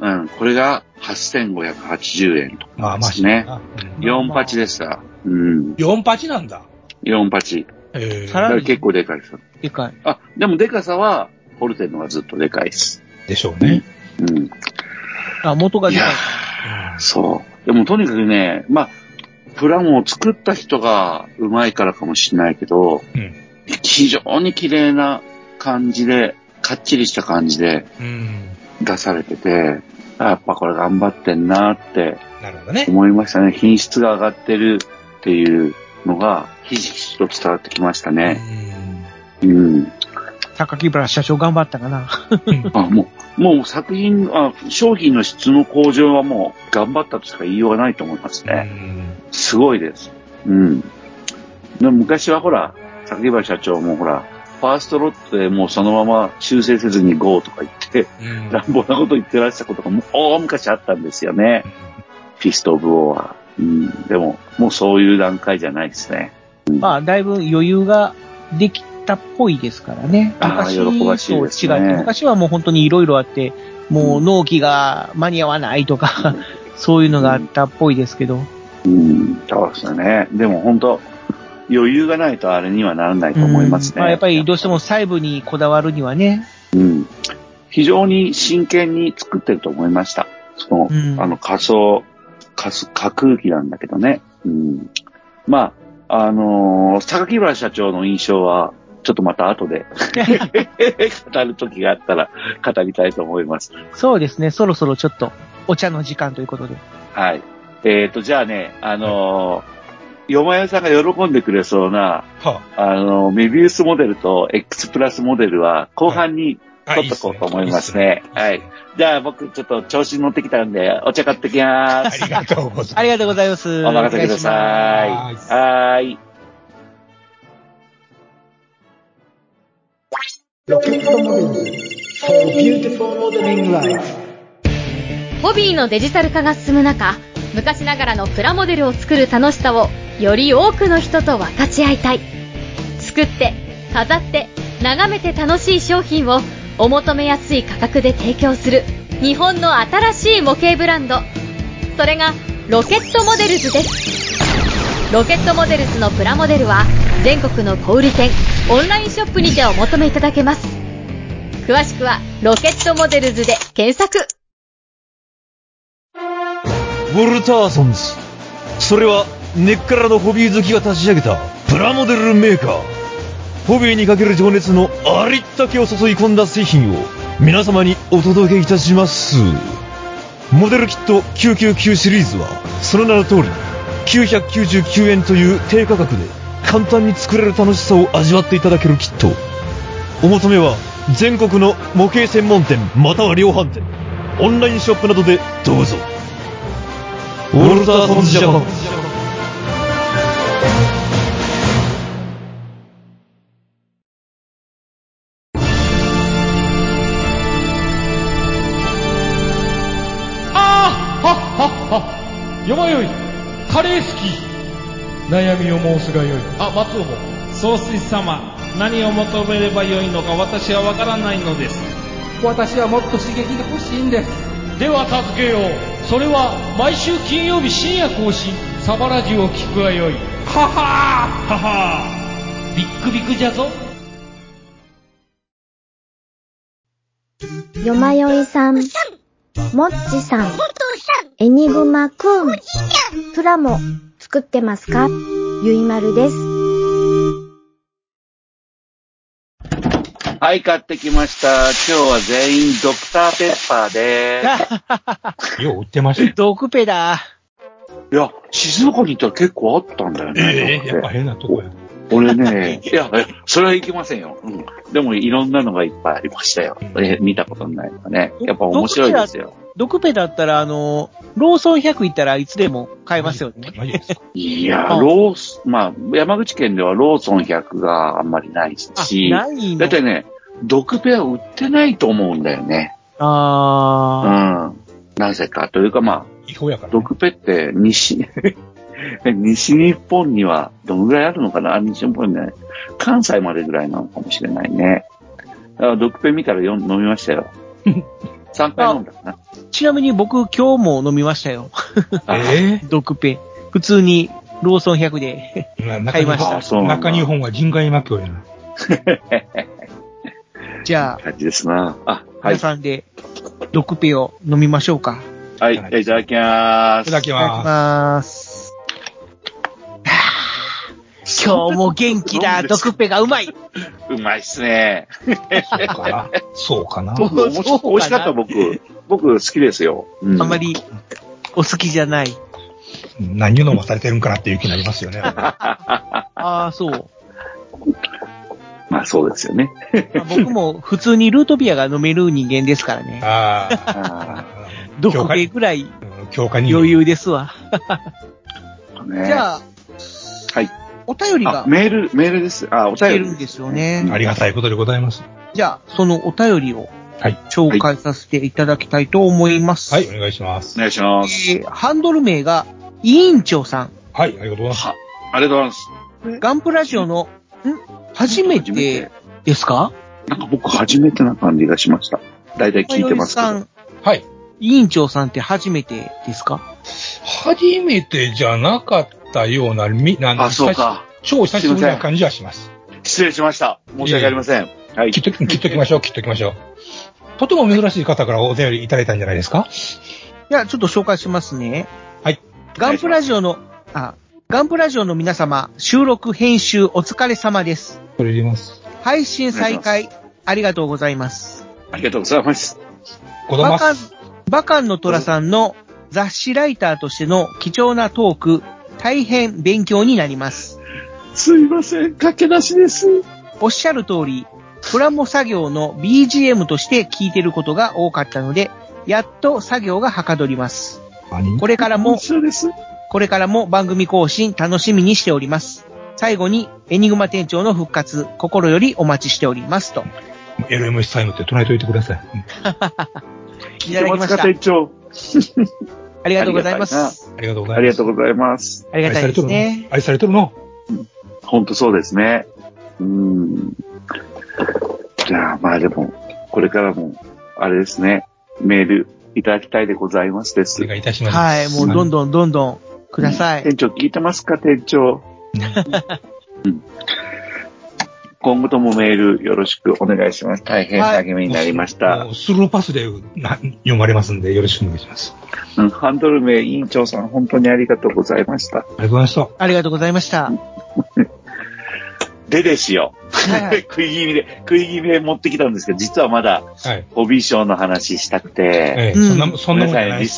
A: うん、これが8580円と
C: まあまあ、
A: ですね。
C: うん。
A: 4パチでした。うん。
C: 4パチなんだ。
A: 4パチ。
C: ええ
B: さらに
A: だから結構でかいですよ。
B: でかい。
A: あ、でもでかさは、ホルテンのがずっとでかいです。
C: でしょうね。
A: うん。
B: あ、元がでかい。
A: ーそう。でもとにかくね、まあ、プラモを作った人が上手いからかもしれないけど、
C: うん
A: 非常に綺麗な感じで、かっちりした感じで
C: うん。
A: 出されてて、やっぱこれ頑張ってんなって
C: なるほどね。
A: 思いましたね。品質が上がってるっていうのが、ひしひしと伝わってきましたね。うん。
B: 高木原社長頑張ったかな。
A: あ、もう、もう作品、あ、商品の質の向上はもう頑張ったとしか言いようがないと思います
C: う
A: ね。
C: ん。
A: すごいです。うん。でも昔はほら、榊原社長もほら、ファーストロットでもうそのまま修正せずに GO とか言って、
C: うん
A: 乱暴なこと言ってらしたことがもう大昔あったんですよね。フィスト・オブ・ウォーは。うん。でも、もうそういう段階じゃないですね。
B: まあ、だいぶ余裕ができたっぽいですからね。昔と違って、昔はもう本当にいろいろあって、もう納期が間に合わないとか、そういうのがあったっぽいですけど。
A: うん。そうですよね。でも本当余裕がないとあれにはならないと思いますね。
B: うんまあ、やっぱりどうしても細部にこだわるにはね。
A: うん。非常に真剣に作ってると思いました。その、
B: うん
A: あの仮想、仮想架空機なんだけどね。うん。まあ、あのー榊原社長の印象は、ちょっとまた後で 語る時があったら語りたいと思います。
B: そうですね。そろそろちょっとお茶の時間ということで。
A: はい。えっ、と、じゃあね、あのー、よまよさんが喜んでくれそうな、
C: は
A: あ、あの、メビウスモデルと X プラスモデルは後半に、取っとこうと思いますね。はい。じゃあ僕ちょっと調子に乗ってきたんで、お茶買ってきま
C: ー
A: す。
C: ありがとうございます。
B: ありがとうございます。
A: お任せください。はい。
E: ロケッ
F: ホビーのデジタル化が進む中、昔ながらのプラモデルを作る楽しさをより多くの人と分かち合いたい。作って、飾って、眺めて楽しい商品をお求めやすい価格で提供する日本の新しい模型ブランド。それがロケットモデルズです。ロケットモデルズのプラモデルは全国の小売店、オンラインショップにてお求めいただけます。詳しくはロケットモデルズで検索。
G: ウォルターソンズ。それは根っからのホビー好きが立ち上げたプラモデルメーカー。ホビーにかける情熱のありったけを注い込んだ製品を皆様にお届けいたします。モデルキット999シリーズはその名の通り999円という低価格で簡単に作れる楽しさを味わっていただけるキット。お求めは全国の模型専門店または量販店、オンラインショップなどでどうぞ。ウォルターソンズジャパン。
H: ああはっはっは。よまよい。カレー好き。悩みを申すがよい。あ松尾も。
I: 総帥様何を求めればよいのか私はわからないのです。
H: 私はもっと刺激が欲しいんです。では助けようそれは毎週金曜日深夜更新サバラジュを聞くがよい。はは。ーはは。ービックビックじゃぞ。
J: よまよいさん、もっちさん、エニグマくん、プラモ作ってますか？ゆいまるです。
A: はい、買ってきました。今日は全員ドクターペッパーで
C: よう売ってました。
B: ドクペだ。
A: す。いや、静岡に行ったら結構あったんだよね。
C: ええやっぱ変なとこや。
A: 俺ね、いや、いやそれはいきませんよ。うん。でも、いろんなのがいっぱいありましたよ。え見たことないのがね。やっぱ面白いですよ。
B: ドクペだったら、あの、ローソン100行ったらいつでも買えますよね。
A: いや、
B: あ
A: ロース、まあ、山口県ではローソン100があんまりない
B: あ、
A: し、
B: ないの
A: だってね、ドクペは売ってないと思うんだよね。う
B: あ
A: ん。なぜかというか、まあ、
C: 違法やから、
A: ドクペって西、西日本にはどのぐらいあるのかな？西日本ね。関西までぐらいなのかもしれないね。だからドクペ見たらよ飲みましたよ。3回飲んだかな。
B: ーちなみに僕今日も飲みましたよ。
C: え
B: ドクペ。普通にローソン100で。
C: え
B: 買いました
C: 中日本は人外魔境やな。
B: じゃあ、
A: 感じですな。あ、はい
B: 皆。さんでドクペを飲みましょうか。
A: はい、いただきまーす。
C: いただきま
B: す。今日も元気だ、ドクペがうまい。
A: うまいっすね。
C: す。そうかな。そうかな。
B: そう
A: 美味しかった、僕。僕好きですよ。うん
B: あんまりお好きじゃない。
C: 何を飲まされてるんかなっていう気になりますよね。
B: ああ、そう。
A: まあそうですよね。
B: まあ僕も普通にルートビアが飲める人間ですからね。
C: あ
A: あ
C: あ。
B: ドクペぐらい
C: うん強化に。
B: 余裕ですわ。
A: あね
B: じゃあ、
A: はい。
B: お便りが
A: あ、メール、メールです。あ、お便り
B: 来てるんですよね。
C: ありがたいことでございます。
B: じゃあ、そのお便りを
C: はい。
B: 紹介させていただきたいと思います。
C: はい、お願いします。
A: お願いします。
B: えーハンドル名が委員長さん。
C: はい、ありがとうございます。
A: は、ありがとうございます。
B: ガンプラジオの、ん？初めてですか？
A: なんか僕初めてな感じがしました。だいたい聞いてますけど。
B: さん、
C: はい。
B: 委員長さんって初めてですか？
C: 初めてじゃなかったような、み、なん
A: あ、そうか。
C: 超久しぶりな感じはします。
A: 失礼しました。申し訳ありません。はい
C: 切。っとき、切っときましょう、切っときましょう。とても珍しい方からお便りいただいたんじゃないですか？
B: いや、ちょっと紹介しますね。
C: はい。
B: ガンプラジオの、あ、ガンプラジオの皆様、収録編集お疲れ様です。
C: それでます。
B: 配信再開、ありがとうございます。
A: ありがとうございます。
C: 子供
B: バカン、バカンの虎さんの雑誌ライターとしての貴重なトーク、大変勉強になります。
A: すいません。駆け出しです。
B: おっしゃる通り、プラモ作業の BGM として聞いてることが多かったので、やっと作業がはかどります。
C: 何？
B: これからも。これからも番組更新楽しみにしております。最後に、エニグマ店長の復活、心よりお待ちしておりますと。
C: LMS タイムって唱えておいてください。
B: いただきました。
A: 店長。
B: ありがとうございます。
C: ありがとうございます。
A: ありがとうございます。
B: ありがたいですね。
C: 愛されとるの？
A: 本当そうですね。うん。じゃあ、まあでも、これからも、あれですね、メールいただきたいでございますです。
C: お願いいたします。
B: はい、もうどんどんどんどんください。
A: 店長聞いてますか、店長？うん 今後ともメールよろしくお願いします。大変励みになりました。
C: もうスルーパスでな読まれますんで、よろしくお願いします。
A: うんハンドル名委員長さん、本当にありがとうございました。
C: ありがとうございました。
B: ありがとうございました。
A: でですよ。
B: はいはい
A: 食い気味で、食い気味で持ってきたんですけど、実はまだ、
C: はい。
A: ホビーショーの話したくて、
C: そんな、そんなもんないで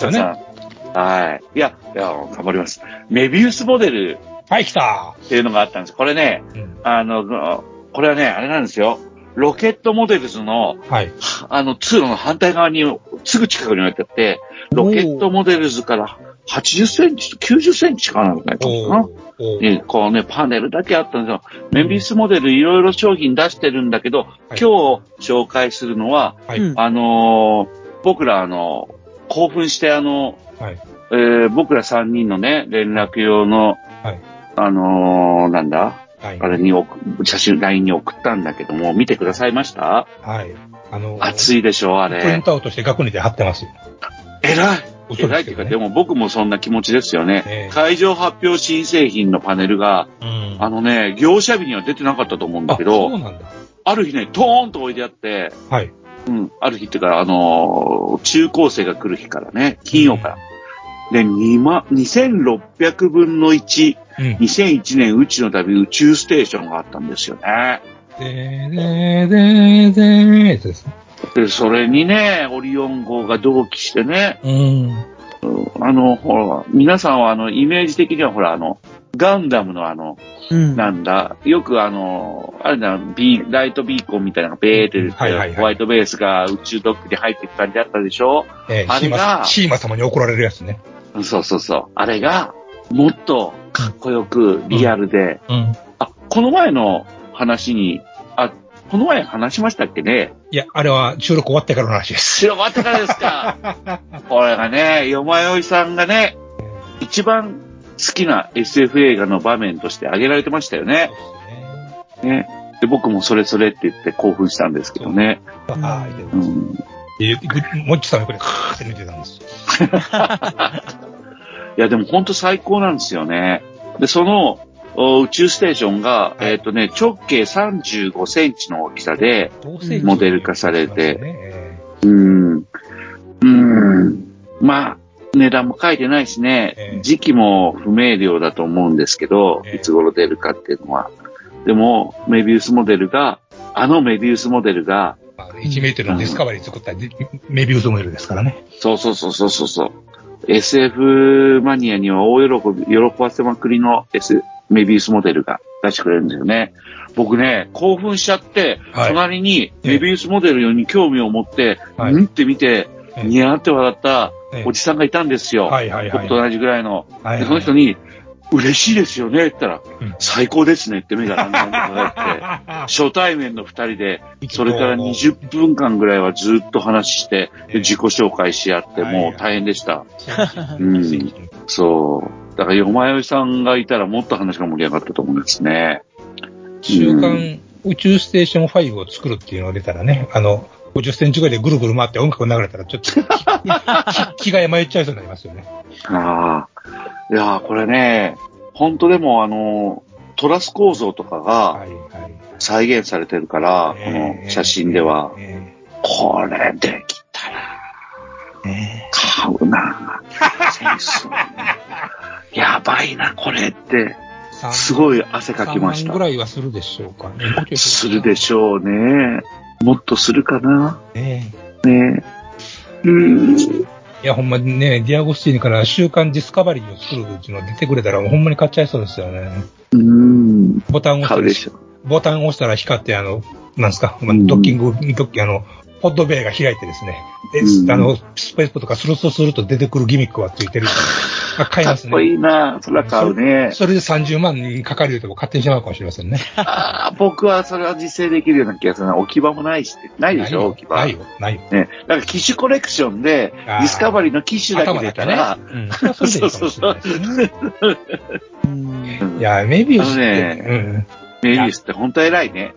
A: はい。いや、いや、頑張ります。メビウスモデル
C: はい、来た。
A: っていうのがあったんです。これね、
C: うん
A: あの、これはね、あれなんですよ。ロケットモデルズの、
C: はい。
A: あの、通路の反対側に、すぐ近くに置いてあって、ロケットモデルズから80センチと90センチしかないかな？
C: おー
A: えーこうね、パネルだけあったんですよ。メビウスモデルいろいろ商品出してるんだけど、今日紹介するのは、
C: はい。
B: うん
A: あのー僕らあの、興奮してあの、
C: はい。
A: えー僕ら3人のね、連絡用の、
C: はい
A: あのーなんだ？
C: はい。
A: あれに送写真 LINE に送ったんだけども、見てくださいました？
C: はい。あの、
A: 熱いでしょ、あ
C: プリン
A: れ。
C: トアウトして額にで貼ってますよ。
A: 偉い
C: 嘘
A: 偉いっていうか、
C: で
A: も僕もそんな気持ちですよね。
C: ええ
A: 会場発表新製品のパネルが、
C: うん
A: あのね、業者日には出てなかったと思うんだ
C: あ、
A: けど。ある日ね、トーンと置いてあって、
C: はい。
A: うん、ある日っていうか、あのー中高生が来る日からね、金曜から。で、2万、2600分の1、
C: うん。
A: 2001年宇宙の旅宇宙ステーションがあったんですよね。
C: でーでーでーでですね。
A: で、それにね、オリオン号が同期してね、
C: うん。
A: あの、ほら、皆さんはあの、イメージ的にはほら、あの、ガンダムのあの、
B: うん。
A: なんだ、よくあの、あれだ、ビーライトビーコンみたいなのがベーって出て、
C: はいはいはい
A: ホワイトベースが宇宙ドックに入っていく感じあったでしょ？
C: えー、
A: あれが
C: マ、シーマ様に怒られるやつね。
A: そうそうそう。あれが、もっとかっこよく、リアルで、
C: うん。
A: あ、この前の話に、あ、この前話しましたっけね？
C: いや、あれは収録終わってからの話です。
A: 白終わってからですか これがね、よまよいさんがね、一番好きな SF 映画の場面として挙げられてましたよね。ね。で、僕もそれそれって言って興奮したんですけどね。
C: はい。で
A: うん。
C: でもっちさんがこれ、カーって見てたんですよ。
A: いや、でも本当最高なんですよね。で、その、お宇宙ステーションが、えっ、とね、直径35センチの大きさで、モデル化されて。
C: え
A: うーん、うーん、まあ、値段も書いてないしね、
C: ええ。
A: 時期も不明瞭だと思うんですけど、
C: ええ。
A: いつ頃出るかっていうのは。でも、メビウスモデルが、あのメビウスモデルが、
C: ー1メートルのディスカバリー作ったメビウスモデルですからね。
A: そうそうそうそうそうそう。SF マニアには大喜び、喜ばせまくりの S、メビウスモデルが出してくれるんですよね。僕ね、興奮しちゃって、
C: はい。
A: 隣に
C: ええ。
A: メビウスモデルに興味を持って、
C: はい。
A: うんって見て、
C: ええ。
A: ニヤーって笑った
C: ええ。
A: おじさんがいたんですよ。
C: はいはいはい。
A: 僕と同じぐらいの。
C: はいはい。
A: でその人に、嬉しいですよねって言ったら、
C: うん。
A: 最高ですねって目がだんだんかかって、初対面の二人で、それから20分間ぐらいはずっと話して、で自己紹介し合って、
C: はい
A: もう大変でした。
C: う
A: うんんそう。だから、よまよいさんがいたらもっと話が盛り上がったと思うんですね。
C: 週刊宇宙ステーション5を作るっていうのが出たらね、あの、50センチぐらいでぐるぐる回って音楽流れたらちょっと 気気が迷っちゃいそうになりますよね。
A: ああ。いやーこれね、本当でもあの、トラス構造とかが
C: はいはい。
A: 再現されてるから、
C: え
A: こ
C: え
A: の写真では、
C: え
A: これできたら、買うなセンス。やばいな、これって。
C: え
A: すごい汗かきまし
C: 3万
A: た
C: ぐ。らいはするでしょうかね。
A: するで
C: し
A: しょうね。もっとするかな？
C: ょうね。
A: ねうん。
C: いや、ほんまにね、ディアゴスティーニから週刊ディスカバリーを作るっちゅうの出てくれたら、ほんまに買っちゃいそうですよね。
A: うん。
C: ボタンを押した。ら、ボタンを押したら光って、あの、なんですか、
A: ん
C: ドッキング、ドッキング、あの、ポッドベイが開いてですね、で、
A: うん
C: あの、スペースポッドがスルスルすると出てくるギミックはついてる。あ買います
A: かっこ
C: ね。
A: いいなそれは買うね。
C: それで30万円かかるとも買ってしまうかもしれませんね。
A: ああ、僕はそれは実践できるような気がするな。置き場もないし、ないでしょ、置き場。
C: ないよ、ないよ。
A: ね。だから機首コレクションで、ディスカバリーの機首だけ出たら、
C: ね。うん。それはそれでいいかもしれないですね。
B: うん
C: いや、メビウス
A: ね
C: うん。
A: メビウスって本当偉いね。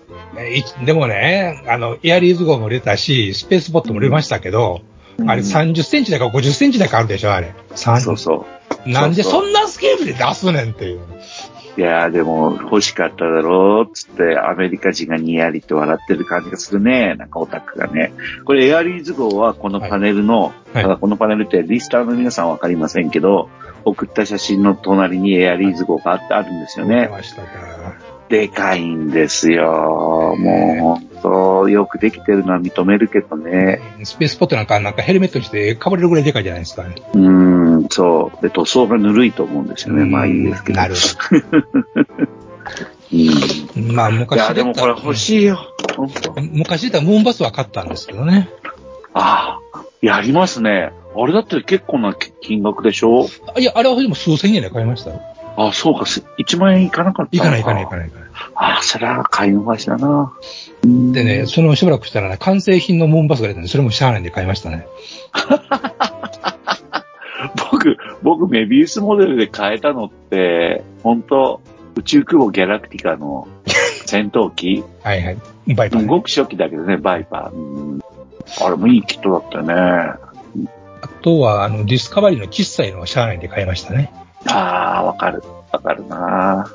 C: でもね、あの、エアリーズ号も出たし、スペースボットも出ましたけど、あれ30センチだか50センチだかあるでしょ、あれ。三
A: そうそう。
C: なんで
A: そ
C: んなスケールで出すねんっていう。
A: いやーでも欲しかっただろうっつってアメリカ人がニヤリって笑ってる感じがするね。なんかオタクがね。これエアリーズ号はこのパネルの、
C: はい
A: ただこのパネルってリスターの皆さんはわかりませんけど、送った写真の隣にエアリーズ号があってあるんですよね。
C: 出ましたか。
A: でかいんですよ。もう、そう、よくできてるのは認めるけどね。
C: スペースポットなんか、なんかヘルメットにして被れるぐらいでかいじゃないですかね。
A: うーん、そう。で、塗装がぬるいと思うんですよね。まあいいですけど。
C: なる
A: うん。
C: まあ、
A: い
C: 昔
A: や、でもこれ欲しいよ。
C: 昔出たムーンバスは買ったんですけどね。
A: ああ、やりますね。あれだって結構な金額でしょ？
C: いや、あれはでも数千円で買いましたよ。
A: あそうか、す1万円いかなかった
C: いかないいかないい
A: い。
C: かないいかない。
A: ああ、それは買い逃しだな。
C: でね、そのしばらくしたらね、完成品のムーンバスが出たんで、それもシャーレンで買いましたね。
A: 僕、僕メビウスモデルで買えたのって、本当宇宙空母ギャラクティカの 戦闘機？
C: はいはい。バイパー、ね。
A: ごく初期だけどね、バイパー。うんあれもいいキットだったよね。
C: あとは、あの、ディスカバリーの小さいのをシャーレンで買いましたね。
A: ああ、わかる。わかるな。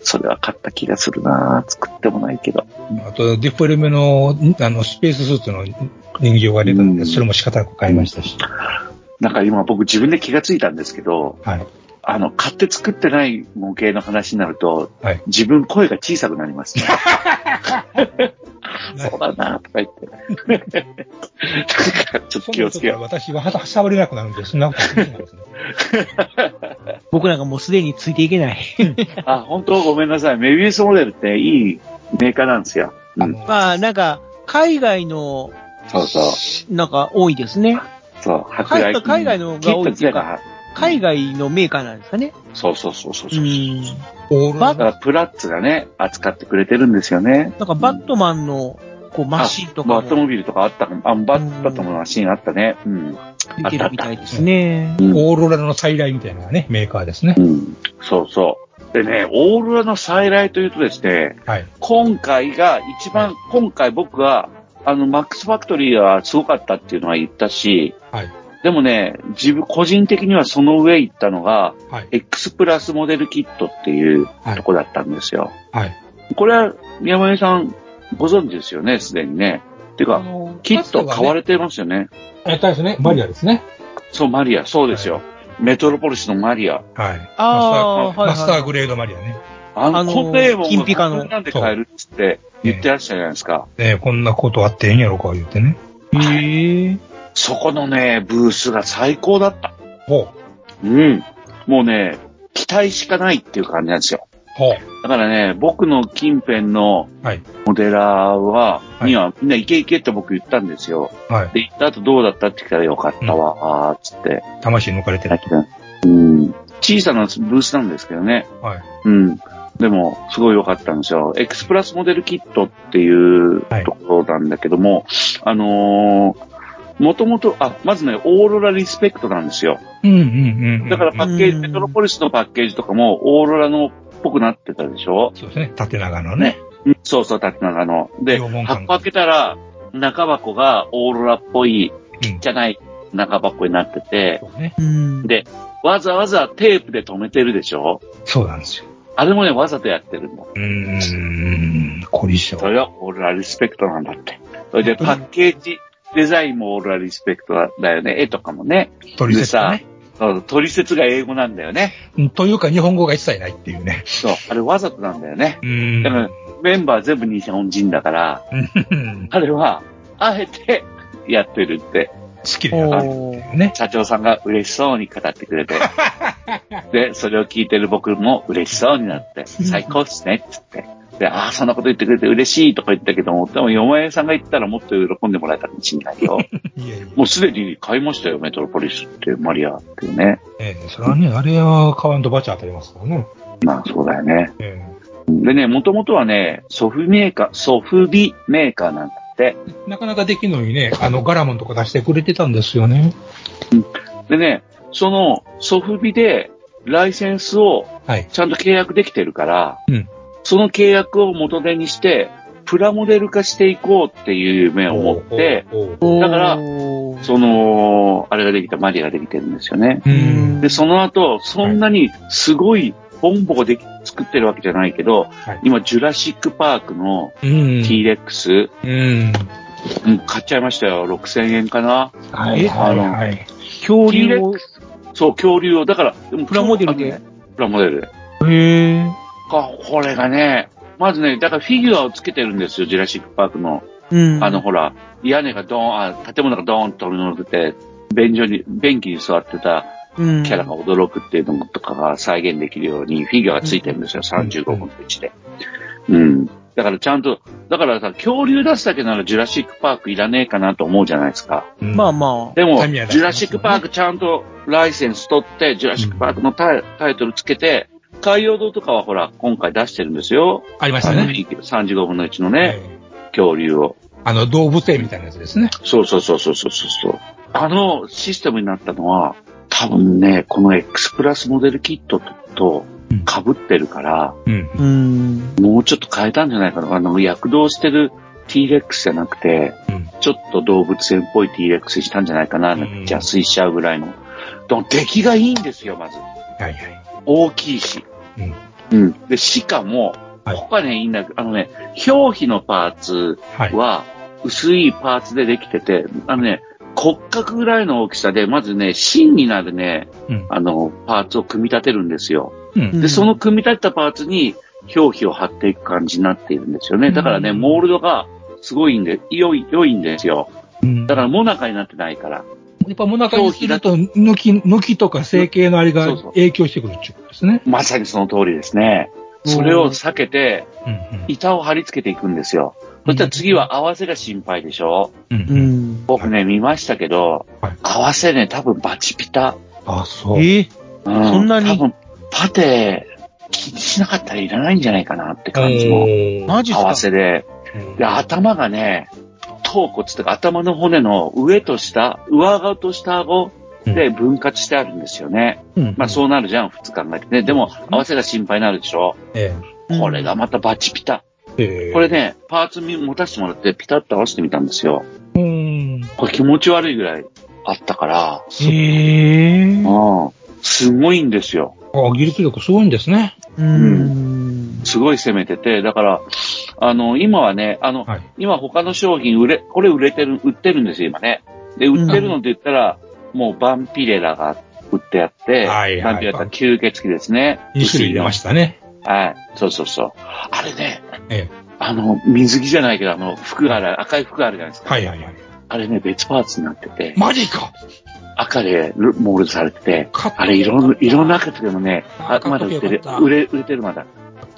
A: それは買った気がするな。作ってもないけど。
C: あと、ディフォルメの、あの、スペーススーツの人形が出たんで、それも仕方なく買いましたし。
A: なんか今僕自分で気がついたんですけど、
C: はい。
A: あの、買って作ってない模型の話になると、
C: はい。
A: 自分声が小さくなりますね。そうだな、とか言って。ちょっと気をつけよう。
C: 私はは触れなくなるんで、そんなことないですね。
B: 僕なんかもうすでについていけない。
A: あ、本当ごめんなさい。メビウスモデルっていいメーカーなんですよ。うん。
B: まあ、なんか、海外の、
A: そうそう。
B: なんか多いですね。
A: そう、舶来
B: 海海外のが多いっていうか、海外のメーカーなんですかね。
A: そうそうそうそう
B: う
A: そう。
B: ん。
A: だからプラッツがね、扱ってくれてるんですよね。
B: なんかバットマンの、こう、マシンとかも
A: バットモビルとかあったかも。あ、バッバットのマシンあったね。うん。
B: 出てるみたいですね。
C: オーロラの再来みたいなね、メーカーですね。
A: うん。そうそう。でね、オーロラの再来というとですね、
C: はい。
A: 今回が一番、今回僕は、あの、マックスファクトリーはすごかったっていうのは言ったし、
C: はい。
A: でもね、自分、個人的にはその上行ったのが、
C: はい。
A: X プラスモデルキットっていうとこだったんですよ。
C: はい。
A: これは、宮前さんご存知ですよね、すでにね。てか、キット買われてますよね。
C: えっとですね、マリアですね。
A: そう、マリア、そうですよ。メトロポリスのマリア。
C: はい。
B: あー
C: マスター、グレードマリアね。
A: あの、コンペイモン
B: 金ピカの
A: がなんで買えるっつって言ってらっしゃるじゃないですか。
C: ねこんなことあってええんやろか、言ってね。
B: へえ。
A: そこのね、ブースが最高だった。
C: ほう。
A: うん。もうね、期待しかないっていう感じなんですよ。
C: ほう。
A: だからね、僕の近辺の
C: はい。
A: モデラーは、
C: はい
A: にはみんなイケイケって僕言ったんですよ。
C: はい。
A: で、行った後どうだったって聞いたらよかったわ、ーっつって。
C: 魂抜かれてる。
A: うん。小さなブースなんですけどね。
C: はい。
A: うん。でも、すごい良かったんですよ。エクスプラスモデルキットっていうところなんだけども、あのー、もともと、あ、まずね、オーロラリスペクトなんですよ。
C: うんうんうん。
A: だからパッケージ、メトロポリスのパッケージとかもオーロラのっぽくなってたでしょ？
C: そうですね。縦長のね。
A: うんそうそう、縦長の。で、箱開けたら、中箱がオーロラっぽい、ちっちゃない中箱になってて、
B: うん。
A: で、わざわざテープで留めてるでしょ？
C: そうなんですよ。
A: あれもね、わざとやってるんだ。
C: うーん、凝り性。
A: それはオーロラリスペクトなんだって。それでパッケージ、デザインもオーロラリスペクトだよね。絵とかもね。
C: 取説がね
A: でさそう取説が英語なんだよね。
C: うんというか日本語が一切ないっていうね。
A: そう。あれわざとなんだよね。
C: うーん。
A: だから、メンバー全部日本人だから、あれは、あえてやってるって。
C: 好きでやるね。
A: 社長さんが嬉しそうに語ってくれて。で、それを聞いてる僕も嬉しそうになって、最高っすね、つって。で、ああ、そんなこと言ってくれて嬉しいとか言ったけども、でも、嫁屋さんが言ったらもっと喜んでもらえたかもしれないよ。
C: いやいや。
A: もうすでに買いましたよ、メトロポリスって、マリアっていうね。
C: ええそれはね、あれは買わんとバチ当たりますからね。
A: まあ、そうだよね。
C: え
A: でね、もともとはね、ソフメーカー、ソフビメーカーなんだって。
C: えなかなかできんのにね、あの、ガラモンとか出してくれてたんですよね。
A: でね、そのソフビでライセンスを
C: はい。
A: ちゃんと契約できてるから、
C: うん
A: その契約を元手にして、プラモデル化していこうっていう夢を持って、だからその、あれができた、マリアができてるんですよね。
C: うん。
A: で、その後、そんなにすごいボンボコでき作ってるわけじゃないけど、
C: はい
A: 今、ジュラシックパークの
C: うん。
A: T-Rex、
C: うん。
A: うん、買っちゃいましたよ。6000円かな。
C: はい、はい、はい。
B: 恐竜を、
A: そう、恐竜を、だから、でも
B: プラモデルで？
A: プラモデルで。
B: へえ。
A: か、これがね、まずね、だからフィギュアをつけてるんですよ、ジュラシックパークの。
B: うん。
A: あの、ほら、屋根がドーン、あ、建物がドーンと乗ってて、便所に、便器に座ってた
B: うん、
A: キャラが驚くっていうのとかが再現できるように、フィギュアがついてるんですよ、35分の1で。うん。だからちゃんと、だからさ、恐竜出すだけならジュラシックパークいらねえかなと思うじゃないですか。
C: うん
B: まあまあ。
A: でも、ジュラシックパークちゃんとライセンス取って、ジュラシックパークのタイタイトルつけて、海洋堂とかはほら、今回出してるんですよ。
C: ありましたね。
A: 35分の1のね、
C: ええ
A: 恐竜を。
C: あの、動物園みたいなやつですね。
A: そうそうそうそうそうそう。あのシステムになったのは、多分ね、この X プラスモデルキットと被ってるから、
C: うん。
B: うん。
A: もうちょっと変えたんじゃないかな。あの、躍動してる T-Rex じゃなくて、
C: うん
A: ちょっと動物園っぽい T-Rex にしたんじゃないかな。なんか邪推しちゃうぐらいの。でも出来がいいんですよ、まず。
C: はいはい。
A: 大きいし。
C: うん。
A: うん。で、しかも、
C: はい
A: ここはね、いいんだけど、あのね、表皮のパーツ
C: は
A: 薄いパーツでできてて、あのね、骨格ぐらいの大きさで、まずね、芯になるね、
C: うん
A: あの、パーツを組み立てるんですよ。
C: うん。
A: で、その組み立てたパーツに表皮を貼っていく感じになっているんですよね。だからね、
C: うん
A: モールドがすごいんで、良い、良いんですよ。
C: うん
A: だから、モナカになってないから。
C: やっぱもなかにすると、抜き、抜きとか成形のあれが影響してくるっていうことですね。
A: まさにその通りですね。それを避けて、
C: うん
A: 板を貼り付けていくんですよ。そしたら次は合わせが心配でしょ
C: うん。
A: 僕ね、見ましたけど、
C: はい
A: 合わせね、多分バチピタ。
C: あ、そう。
B: え
A: うん
B: そんなに？
A: 多分、パテ、気にしなかったらいらないんじゃないかなって感じも。
C: も
A: 合わ
B: マジっすか？
A: せで。で、頭がね、頭骨とか頭の骨の上と下、上顎と下顎で分割してあるんですよね。
C: うん。
A: まあそうなるじゃん、普通考えてね。でも、合わせが心配になるでしょ。
C: え
A: これがまたバチピタ。
C: え。ええ
A: これ。ね、パーツ持たせてもらってピタッと合わせてみたんですよ。
C: うん。
A: これ気持ち悪いぐらいあったから、
B: へえ。
A: うん、すごいんですよ。
C: あ、技術力すごいんですね。
B: うん。
A: すごい攻めてて、だから、あの、今はね、あの、
C: はい。
A: 今他の商品売れ、これ売れてる、売ってるんですよ、今ね。で、売ってるのって言ったら、もうバンピレラが売ってあって、
C: はいはい
A: バンピレラって吸血鬼ですね。
C: 2種類出ましたね。
A: た。はい。そうそうそう。あれね、
C: ええ。
A: あの、水着じゃないけど、あの、服がある、赤い服があるじゃないですか。
C: はいはいはい。
A: あれね、別パーツになってて、
C: マジか
A: 赤でモールドされてて、あれ、いろんな、いろんな赤でもね、まだ売ってる。売れ、売れてるまだ。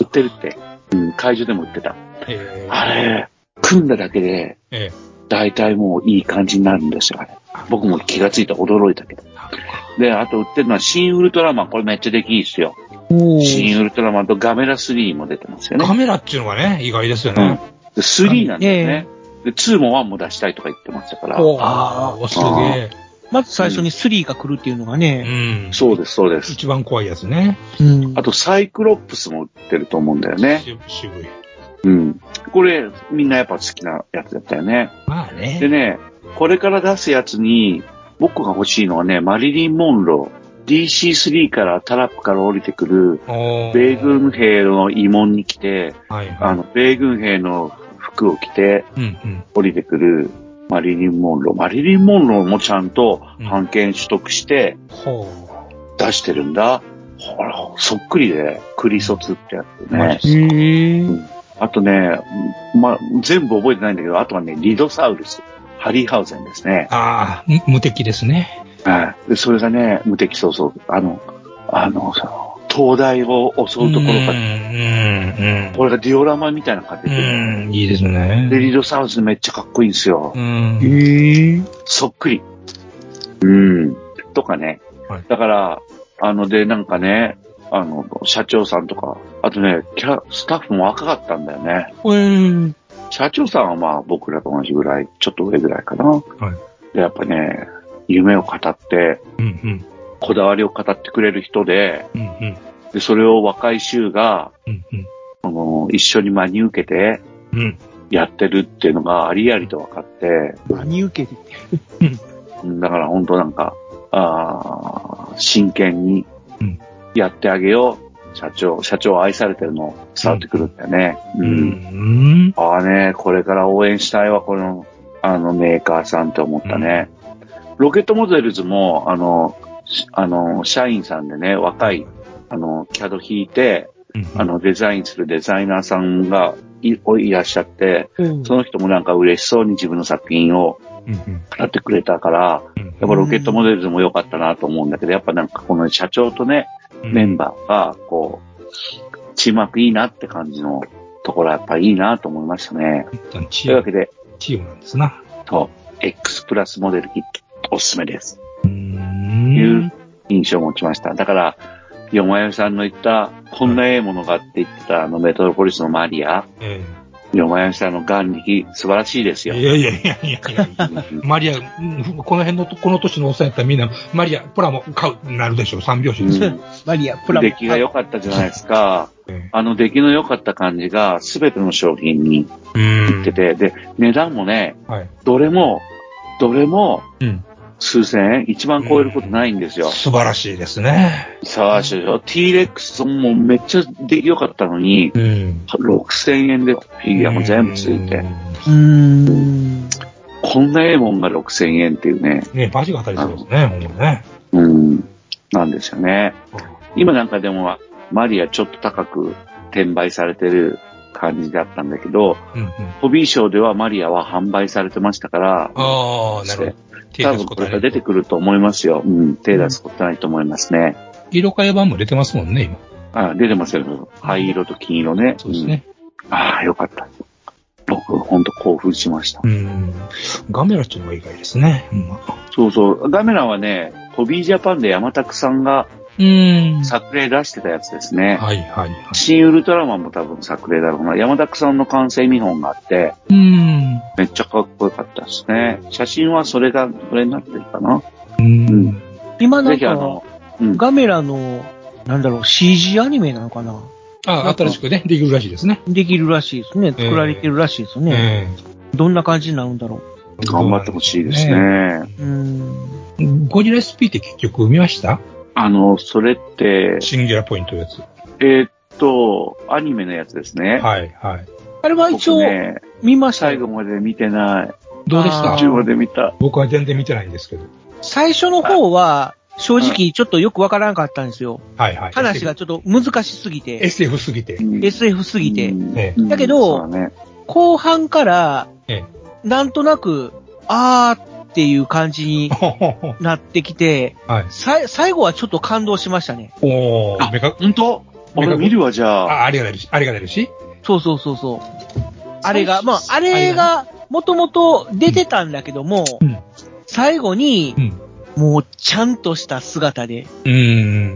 A: 売ってるって。うん、会場でも売ってた。
C: ええ。
A: あれ、組んだだけで、
C: ええ。
A: 大体もういい感じになるんですよ、あれ。僕も気がついた驚いたけど。で、あと売ってるのは新ウルトラマン。これめっちゃできいいっすよ。新ウルトラマンとガメラ3も出てますよね。
C: カメラっていうのがね、意外ですよ
A: うん
C: ね。。
A: で、3なんですね。で、2も1も出したいとか言ってましたから。
B: お
C: ああ、すげ
B: まず最初に3が来るっていうのが
C: え。う
B: ね。
C: ん。
A: そうです、そうです。
C: 一番怖いやつね。
B: うん。
A: あと、サイクロプスも売ってると思うんだよね。
C: し渋い。
A: うん。これ、みんなやっぱ好きなやつだったよね。
C: まあね。
A: でね、これから出すやつに、僕が欲しいのはね、マリリン・モンロー。DC3 からタラップから降りてくる、
C: おー
A: 米軍兵の慰問に来て、
C: はいはい。
A: あの、米軍兵の服を着て
C: うんうん。
A: 降りてくるマリリン・モンロー。マリリン・モンローもちゃんと
C: うん
A: 版権取得して
C: ほ
A: 出してるんだ。ほら、そっくりで、クリソツってやつね。
B: へえ。
A: あとね、ま、全部覚えてないんだけど、あとはね、リドサウルス。ハリーハウゼンですね
C: う。。ああ、む無敵ですね。
A: はい。で、それがね、無敵そうそう。あの、あの、その灯台を襲うところが、
C: うん、うん、
A: これがディオラマみたいな感じ
C: う
A: で、
C: ん。いいですね。
A: で、リードサウスめっちゃかっこいいんですよ。
C: うん。
B: へえ。
A: そっくり。うん。とかね。
C: はい
A: だから、あの、で、なんかね、あの、社長さんとか、あとね、キャラ、スタッフも若かったんだよね。
B: うん。
A: 社長さんはまあ僕らと同じぐらい、ちょっと上ぐらいかな。
C: はい。
A: で、やっぱね、夢を語って、
C: うん、うん。
A: こだわりを語ってくれる人で、
C: うん、うん。
A: で、それを若い衆が、
C: うん、うん。
A: あの、一緒に真に受けて
C: うん。
A: やってるっていうのがありありと分かって、
B: 何受けて
A: うんだから本当なんか、あー真剣に
C: うん
A: やってあげよう。社長、社長愛されてるの伝わってくるんだよね。う。
C: うんん。
A: ああね、これから応援したいわ、この、あのメーカーさんって思ったね。ロケットモデルズも、あの、しあの、社員さんでね、若い、あの、キャド引いて、あの、デザインするデザイナーさんがいいらっしゃって、
B: うん
A: その人もなんか嬉しそうに自分の作品を。語ってくれたから、
C: うん
A: やっぱロケットモデルズも良かったなと思うんだけど、やっぱなんかこの社長とね、メンバーが、こう、チームワークいいなって感じのところはやっぱいいなと思いましたね。
C: ー。チーム、
A: というわけで、
C: チームなんですな。
A: そう、X プラスモデルキットおすすめです。
C: う
A: い
C: ん
A: う。印象を持ちました。だから、よまよさんの言った、こんなええものがあって言ってたあのメトロポリスのマリア、
C: え
A: よまよさんの眼力素晴らしいですよ。
C: えいやいやいやいやいや。マリア、うんこの辺の、この年のおっさんやったらみんな、マリア、プラも買う、なるでしょう。三拍子です。
A: うん
B: マリア、プラモ
A: 出来が良かったじゃないですか。
C: え
A: あの出来の良かった感じが全ての商品に
C: えうん
A: いってて、で、値段もね、
C: はい。
A: どれも、どれも
C: うん。
A: 数千円、一番超えることないんですよ。
C: 素晴らしいですね。
A: さあ、しょ？T-Rex もめっちゃ出来良かったのに、
C: うん。
A: 6000円でフィギュアも全部ついて、
B: う。
A: こんなええもんが6000円っていうね、
C: ね、バジが当たりそうですね、ほんまね。
A: うん、なんですよね。今なんかでも、マリアちょっと高く転売されてる感じだったんだけど、
C: うんうん。
A: ホビーショーではマリアは販売されてましたから、
C: ああ、なるほど。手
A: 多分これから出てくると思いますよ。うん、手出すことないと思いますね。
C: 色替え版も出てますもんね、今。
A: あ、出てますよ。灰色と金色ね。
C: そうですね。
A: うん。ああ、よかった。僕、ほんと興奮しました。
C: うん。ガメラっていうのが意外ですね。うん。
A: そうそう。ガメラはね、ホビージャパンで山拓さんが
C: うん。
A: 作例出してたやつですね。
C: はいはいはい。
A: 新ウルトラマンも多分作例だろうな。山拓さんの完成見本があって、
C: うん。
A: めっちゃかっこよかったですね。写真はそれが、それになってるかな。
C: うん。
B: 今なん
A: あの、うん。
B: ガメラの、なんだろう、CG アニメなのかな
C: あ、新しくね、できるらしいですね。
B: できるらしいですね。作られてるらしいですね。
C: え
B: どんな感じになるんだろ
C: え
A: 頑張ってほしいですね。。
B: う。うーん。
C: ゴジラ SP って結局見ました？
A: あの、それって、
C: シンギュラポイントのやつ。
A: えーっと、アニメのやつですね。
C: はいはい。
B: あれは一応、
A: 僕ね、
B: 見ましたよ。
A: 最後まで見てない。
C: どうでした？
A: 中まで見た。
C: 僕は全然見てないんですけど。
B: 最初の方は、正直ちょっとよくわからなかったんですよ。
C: はいはい。
B: 話がちょっと難しすぎて、
C: SF すぎて。
A: うん
B: SF すぎて。だけど。後半から
C: え、
B: なんとなく、あーっていう感じに なってきて、
C: はい。
B: さい最後はちょっと感動しましたね。
C: おー、メカ、
A: 本当？俺見るわ、じゃあ。
C: あ、あれが出るし、あれが出るし。
B: そうそうそうそう。あれが、まあ、あれが、もともと出てたんだけども、
C: うん
B: 最後に
C: う、ん。
B: もうちゃんとした姿で。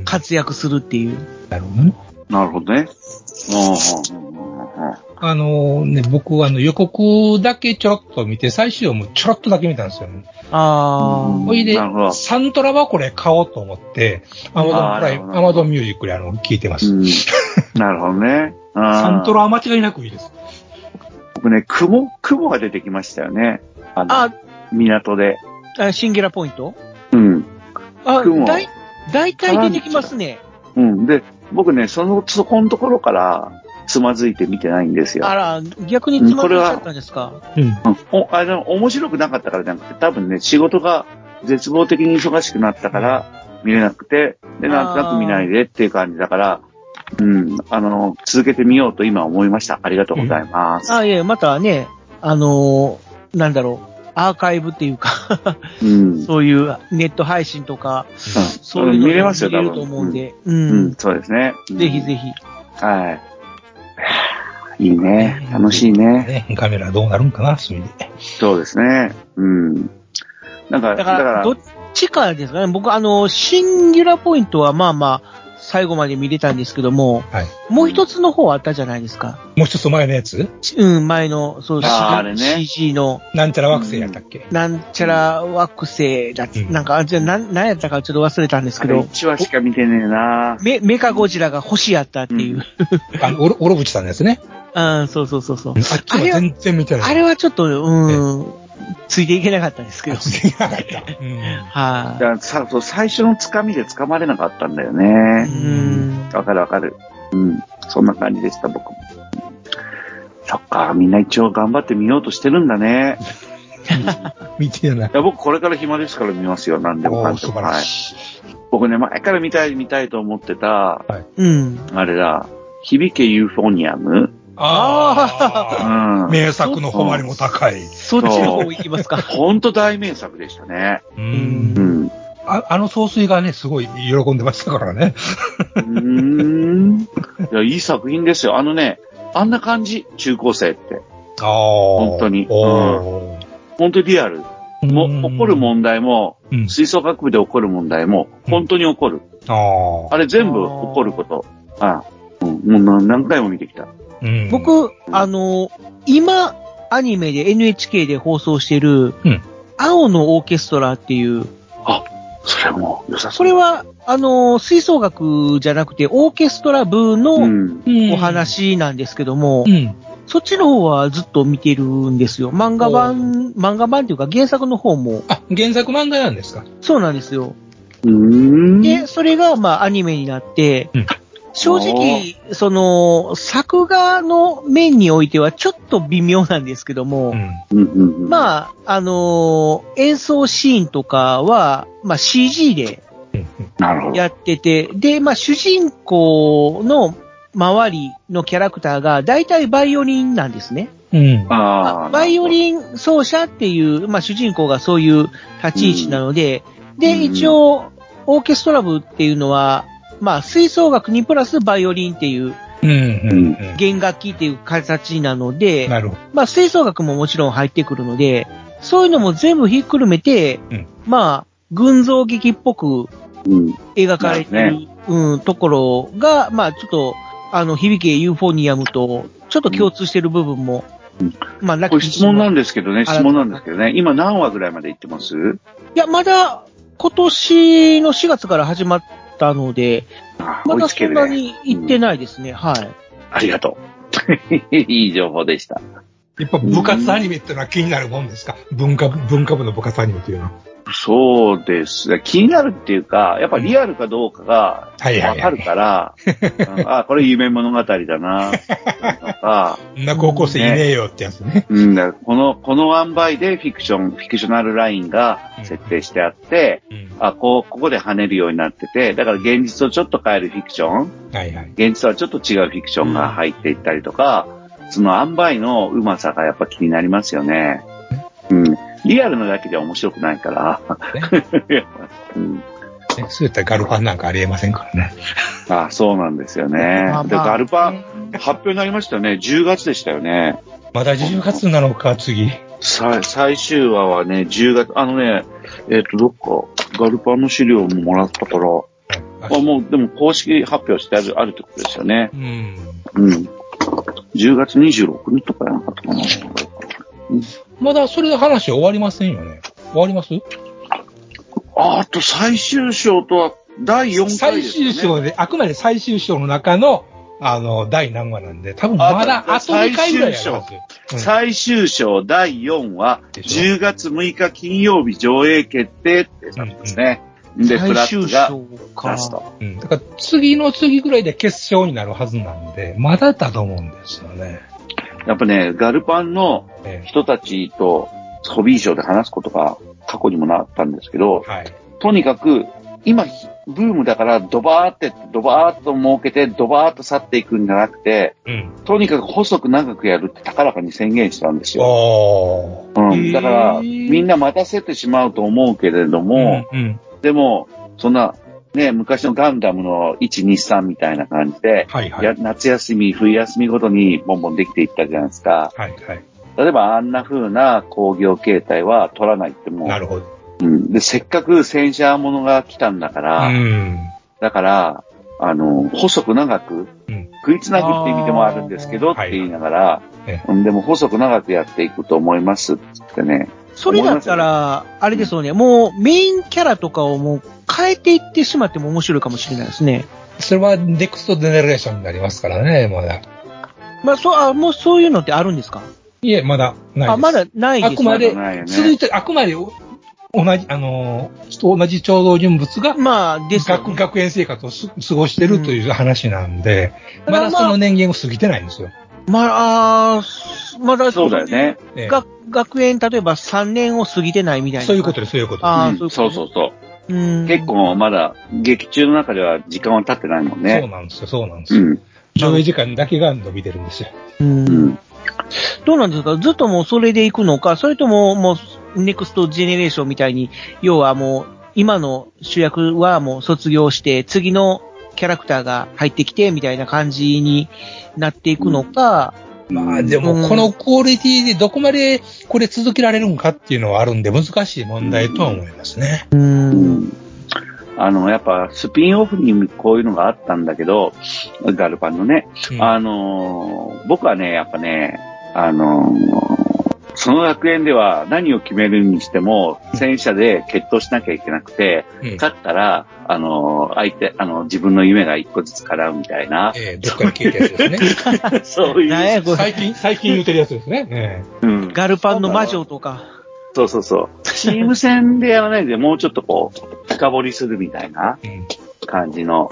B: 活躍するっていう。
C: なるほどね。
A: なるほどね。
C: あのね、僕はあの予告だけちょろっと見て、最終話もちょろっとだけ見たんですよね。
B: あー。
C: ほいでサントラはこれ買おうと思って、アマゾンプライム、アマゾンミュージックであの、聞いてます。
A: うんなるほどね。サ
C: サントラは間違いなくいいです。
A: 僕ね、雲、雲が出てきましたよね。あの、
B: あ、
A: 港で。
B: あシンギュラポイント？
A: うん。
B: あ
A: 雲、
B: だい、だいたい出てきますね。
A: うん。で、僕ね、その、そこのところから、つまずいて見てないんですよ。
B: あら、逆につまずいちゃったんですか？
C: うん。
A: うんお、あの、面白くなかったからじゃなくて、多分ね、仕事が絶望的に忙しくなったから、見れなくて、で、なんとなく見ないでっていう感じだから、うん、あの、続けてみようと今思いました。ありがとうございます。
B: あ、いえ、またね、あのーなんだろう、アーカイブっていうか、
A: うん。
B: そういうネット配信とか、そういうの
A: 見れますよ、多分。
B: 見れると思うんで、う。
A: うんん、そうですね。
B: ぜひぜひ。
A: はい。いいね。楽しいね。
C: ね、カメラどうなるんかな、それで。
A: そうですね。うん。なんか、
B: だから、どっちかですかね。僕、あの、シンギュラポイントはまあまあ、最後まで見れたんですけども、
C: はい。
B: もう一つの方あったじゃないですか。
C: もう一つ前のやつ？
B: うん、前の、そう、
A: あーあれね
B: CG の、
C: なんちゃら惑星やったっけ、
B: なんちゃら惑星だっ
C: うん
B: なんか、あじゃあ、なん、なんやったかちょっと忘れたんですけど、
A: 1話しか見てねえな
B: メ、メカゴジラが星やったっていう。
C: あの、オロオロブチさんですね。
B: うん、そうそうそうそう。
C: あっちも全然見てない。
B: あれはちょっと、うん、ついていけなかったんですけど。
C: ついてなかった。うん。
B: は
A: だからさそう最初のつかみで掴まれなかったんだよね。
B: ん。
A: わかるわかる。うん。そんな感じでした、僕も。そっか、みんな一応頑張ってみようとしてるんだね。
C: 見てない
A: い。や、僕これから暇ですから見ますよ、何でもかんでも。はい。僕ね、前から見たい見たいと思ってた、
B: うん。
A: あれだ、響けユーフォニアム
C: ああ。
A: うん。
C: 名作の誉れも高い。
B: そっちの方行きますか。
A: ほんと大名作でしたね。
C: う。
B: うん
A: うん。
C: ああの総帥がね、すごい喜んでましたからね。
A: うーん。いや、いい作品ですよ。あのね、あんな感じ、中高生って。
C: ああ。
A: 本当に
C: おー
A: 本当にリアル。も、起こる問題も、
C: うん。
A: 吹奏楽部で起こる問題も、本当に起こる。
C: ああ。
A: あれ全部起こること。あうん、もう何回も見てきた。
C: うん、
B: 僕、あの、今、アニメで NHK で放送してる
C: うん、
B: 青のオーケストラっていう、
A: それも良さそう。
B: それは、あの、吹奏楽じゃなくて、オーケストラ部
A: う
B: の
A: ん。
B: お話なんですけども、
C: うん。
B: そっちの方はずっと見てるんですよ。漫画版、漫画版っていうか原作の方も、
C: あ、原作漫画なんですか？
B: そうなんですよ。で、それが、まあ、アニメになって、
C: うん
B: 正直、その、作画の面においてはちょっと微妙なんですけども、
C: うん。
B: まあ、あのー演奏シーンとかは、まあ CG で。やってて、で、まあ主人公の周りのキャラクターが大体バイオリンなんですね。
C: うん。
A: ああ。
B: バイオリン奏者っていう、まあ主人公がそういう立ち位置なので、で、
A: うん
B: 一応、オーケストラ部っていうのは、まあ吹奏楽にプラスバイオリンっていう
C: うん。うん。
B: 弦楽器っていう形なので、
C: なるほど。
B: まあ、吹奏楽ももちろん入ってくるので、そういうのも全部ひっくるめて、
C: うん
B: まあ、群像劇っぽく
A: うん。
B: 描かれてる、
A: なる
B: うん、ところが、まあ、ちょっと、あの、響けユーフォニアムと、ちょっと共通してる部分も、
A: うん
B: まあ、ラッ
A: これ質問なん
B: で。
A: ですけどね、
B: あ
A: 質問なんですけどね、今何話ぐらいまで行ってます？
B: いや、まだ、今年の4月から始まったので、
A: あ
B: まだそんな。に行ってないですね、はい。
A: ありがとう。いい情報でした。
C: やっぱ部活アニメっていうのは気になるもんですか？文化部、文化部の部活アニメっていうのは。
A: そうですね。気になるっていうか、やっぱリアルかどうかがわかるから、う んあ、これ夢物語だな、とか、
C: そんな高校生いねえよってやつね。
A: うん、だこの、この塩梅でフィクション、フィクショナルラインが設定してあって、
C: うん。
A: あ、こう、ここで跳ねるようになってて、だから現実をちょっと変えるフィクション、
C: はいはい。
A: 現実はちょっと違うフィクションが入っていったりとか、その塩梅のうまさがやっぱ気になりますよね。うん。リアルなだけでは面白くないから。うん、
C: ねそういったガルパンなんかありえませんからね。
A: あそうなんですよね。で、
B: まあまあ
A: ガルパン、発表になりましたよね。10月でしたよね。
C: まだ10月なのか、次。
A: さ最終話はね、10月、あのね、えっ、と、どっか、ガルパンの資料ももらったから、あもう、でも公式発表してある、あるってことですよね。
C: うん。
A: うん。10月26日とかやなかったかな。
C: まだそれで話終わりませんよね。終わります？
A: ああと最終章とは第4回
C: 最
A: です、ね。
C: 終章で、あくまで最終章の中の、あの、第何話なんで、多分まだあと2回ぐらいや。うん
A: 最終章第4話、
C: でしょ
A: 10月6日金曜日上映決定ってされてますね。で、フラッ
B: 最終
A: グが
B: 章か
A: 出。すと。
C: うん。だから次の次ぐらいで決勝になるはずなんで、まだだと思うんですよね。
A: やっぱね、ガルパンの
C: え
A: 人たちとホビーショーで話すことが過去にもなったんですけど
C: え、はい。
A: とにかく今、ブームだからドバーって、ドバーっと儲けて、ドバーっと去っていくんじゃなくて、
C: うん。
A: とにかく細く長くやるって高らかに宣言したんですよ。うん。だから、みんな待たせてしまうと思うけれども、
C: うん、うん。
A: でも、そんな、ね、昔のガンダムの1、2、3みたいな感じで、
C: はいはい。
A: や夏休み、冬休みごとにボンボンできていったじゃないですか。
C: はいはい。
A: 例えばあんな風な工業形態は取らないってもう、
C: なるほど。
A: うん。で、せっかく戦車ものが来たんだから、
C: うん。
A: だから、あの、細く長く、
C: うん
A: 食いつなぐって意味でもあるんですけど、って言いながら、
C: え
A: うんでも細く長くやっていくと思いますってね。
B: それだったら、あれですよね、もうメインキャラとかをもう変えていってしまっても面白いかもしれないですね。
C: それはネクストジェネレーションになりますからね、まだ。
B: まあ、そう、あ、もうそういうのってあるんですか？
C: いえ、まだないです。
B: あ、まだないです
C: あくまで続いて、あくまで、同じ、あのー、同じ共同人物が、
B: まあ、ですよね
C: 学、学園生活をす過ごしてるという話なんで、
B: うん
C: まだその年限を過ぎてないんですよ。
B: まあ、まだ、
A: そうだよね。
C: ええ
B: 学学園、例えば3年を過ぎてないみたいな。
C: そういうことです、そういうことです。
B: ああ、
A: うん
B: そう
A: そうそうそう。
B: うん。
A: 結構まだ、劇中の中では時間は経ってないもん
C: そう
A: ね。
C: なんですよ、そうなんですよ。
A: うん。
C: 上映時間だけが伸びてるんですよ。
B: う。
A: うんん。
B: どうなんですか？ずっともうそれで行くのか、それとももう、ネクストジェネレーションみたいに、要はもう、今の主役はもう卒業して、次のキャラクターが入ってきて、みたいな感じになっていくのか、
C: まあで
B: うん
C: も、このクオリティでどこまでこれ続けられるんかっていうのはあるんで難しい問題とは思いますね。
B: う。
A: うんん。あの、やっぱ、スピンオフにこういうのがあったんだけど、ガルパンのね、
C: うん
A: あのー僕はね、やっぱね、あのーその学園では何を決めるにしても、戦車で決闘しなきゃいけなくて、
C: うん
A: 勝ったら、あのー相手、あの、自分の夢が一個ずつ叶うみたいな、
C: ええどっかで聞いたやつですね。
A: そういう、
C: 最近、最近言ってるやつですね。え
A: うん、
B: ガルパンの魔女とか。
A: そうそうそう。チーム戦でやらないで、もうちょっとこう、深掘りするみたいな感じの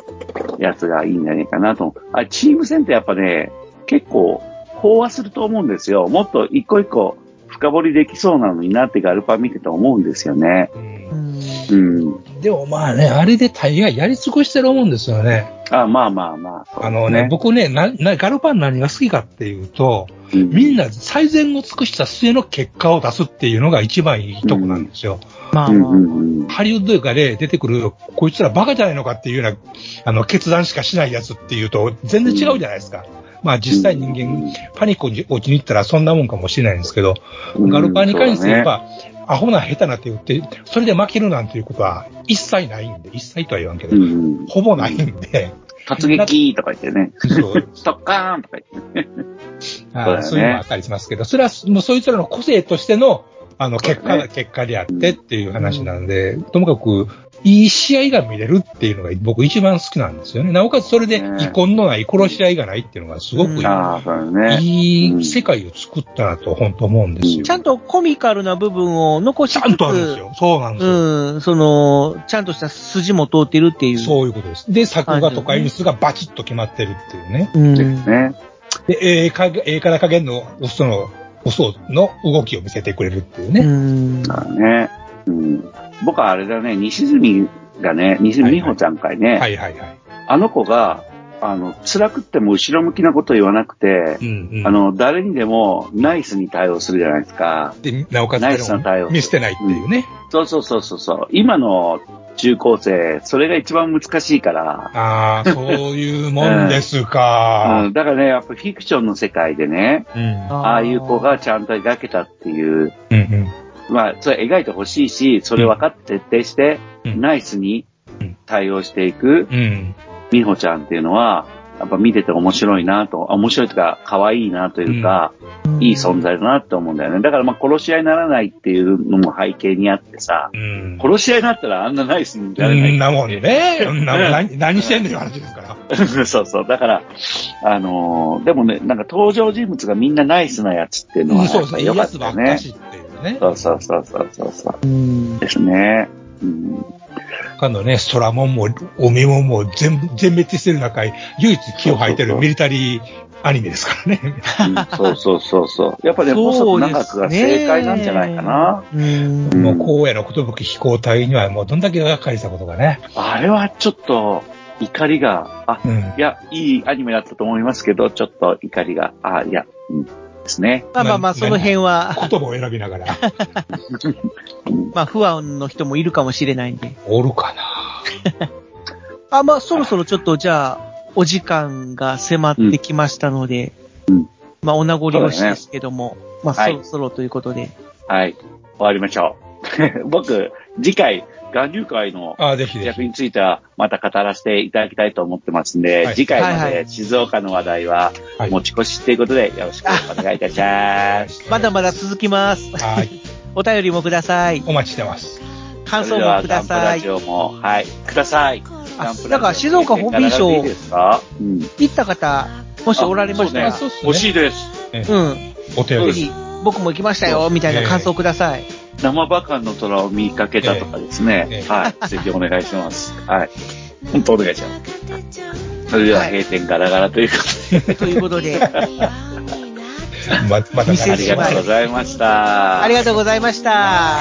A: やつがいいんじゃないかなと。あ、チーム戦ってやっぱね、結構、飽和すると思うんですよ。もっと一個一個深掘りできそうなのになってガルパン見てて思うんですよね。
C: うん
B: うん。
A: うん。
C: でもまあね、あれで大概やり尽くしてる思うんですよね。
A: あ、まあまあまあ。そう
C: あのね、僕ね、な、な、ガルパン何が好きかっていうと、
A: うん
C: みんな最善を尽くした末の結果を出すっていうのが一番いいとこなんですよ。
A: うん
B: まあまあ。
A: うんうん。
C: ハリウッド映画で出てくる、こいつらバカじゃないのかっていうような、あの、決断しかしないやつっていうと、全然違うじゃないですか。まあ実際人間、パニックに落ちに行ったらそんなもんかもしれないんですけど、
A: うん
C: ガルパンに関して言えば、アホな下手なって言って、それで負けるなんていうことは一切ないんで、一切とは言わんけど、
A: うん。
C: ほぼないんで、
A: 突撃とか言ってね。
C: そう、
A: ストッカーンとか言って。ねそう
C: いうのもあったりしますけど、それはもうそいつらの個性としての、あの、結果、
A: そうだね
C: 結果であってっていう話なんで、ともかく、いい試合が見れるっていうのが僕一番好きなんですよね。なおかつそれで
A: ね
C: 遺恨のない殺し合いがないっていうのがすごくいい,、
B: うん
A: ね。
C: いい世界を作ったなと本当思うんですよ。
B: ちゃんとコミカルな部分を残しつつ、
C: ちゃんとあるんですよ。そうなんですよ。
B: うん、その、ちゃんとした筋も通ってるっていう。
C: そういうことです。で、作画とか演出がバチッと決まってるっていうね。
B: うん。
A: ですね。
C: で、ええか、ええから加減のおその、おそうの動きを見せてくれるっていう
B: う
C: ね。
B: ん。
A: だからね。うん。僕はあれだね、西住がね、西住美穂ちゃんかいね。
C: はいはいはい。
A: あの子が、あの、辛くっても後ろ向きなこと言わなくて
C: う、んうん。
A: あの、誰にでもナイスに対応するじゃないですか。
C: で、なおかつ
A: ナイスな対応
C: 見捨てないっていうね。
A: そうそうそうそうそう。今の中高生、それが一番難しいから。
C: ああ、そういうもんです
A: う
C: か。
A: ん、だからね、やっぱフィクションの世界でね、
C: うん。
A: ああいう子がちゃんと描けたっていう、
C: うんうん。
A: まあ、それ描いてほしいし、それ分かって徹底して、
C: うん
A: ナイスに
C: うん
A: 対応していく
C: うん。
A: 美穂ちゃんっていうのは、やっぱ見てて面白いなと、あ面白いというか、可愛いなというか、いい存在だなって思うんだよね。だからまあ殺し合いにならないっていうのも背景にあってさ、
C: うん。
A: 殺し合いになったらあんなナイスになれない。
C: んなもんね。そんなもん 何何してんのよ話ですから。
A: そうそう。だから、あのーでもね、なんか登場人物がみんなナイスなやつっていうのは
C: うん、そうそう、いい
A: やっぱ良っ
C: かしっていうね。
A: そうそうそうそうそうそう。
B: うん。
A: ですね。うん、
C: 他のね、ソラモンも、オメモンも全部、全滅してる中、唯一気を吐いてるミリタリーアニメですからね。
A: うんそうそうそうそう。やっぱね、細く長くが正解なんじゃないかな。
B: うん。
C: もう、荒野の寿飛行隊にはもうどんだけがっかりしたことがね。
A: あれはちょっと、怒りが、あ、
C: うん。
A: いや、いいアニメだったと思いますけど、ちょっと怒りが、あ、いや、うん、ですね。
B: まあまあまあ、その辺は、
C: 言葉を選びながら。
B: まあ、不安の人もいるかもしれないんで。
C: おるかな。
B: あ、まあ、そろそろちょっと、じゃあ、お時間が迫ってきましたので、
A: うん
B: まあ、お名残惜しいですけども、まあ、
A: はい
B: そろそろということで、
A: はい。終わりましょう。僕、次回、岩流会の。役については、また語らせていただきたいと思ってますんで、
C: はい
A: 次回まで静岡の話題は
C: はい
A: 持ち越しということで、よろしくお願いいたします。
B: まだまだ続きます。
C: はい。
B: お便りもください。
C: お待ちしてます。
B: 感想もください
A: ガンプラジ。オも、はい、ください。
B: なんか静岡ホビーショー
A: いいですかうん。
B: 行った方、もしおられましたら、
A: ね欲しいです。
B: うん。
C: お便り。
B: 僕も行きましたよ、みたいな感想ください。
A: 生バカンの虎を見かけたとかですね。
C: ええ
A: はい。ぜひお願いします。はい。本当お願いします。それでは
B: はい
A: 閉店ガラガラということで、
B: ということで、
C: ま、また
B: 店
A: ありがとうございました。
B: ありがとうございました。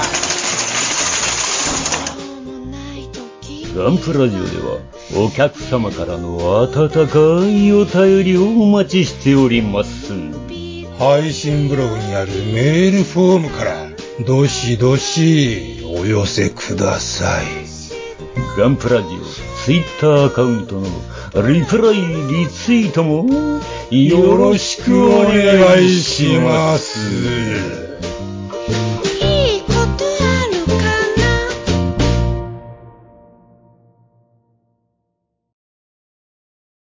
K: ガンプラジオではお客様からの温かいお便りをお待ちしております。
C: 配信ブログにあるメールフォームから、どしどしお寄せください。
K: ガンプラジオツイッターアカウントのリプライリツイートもよろしくお願いします。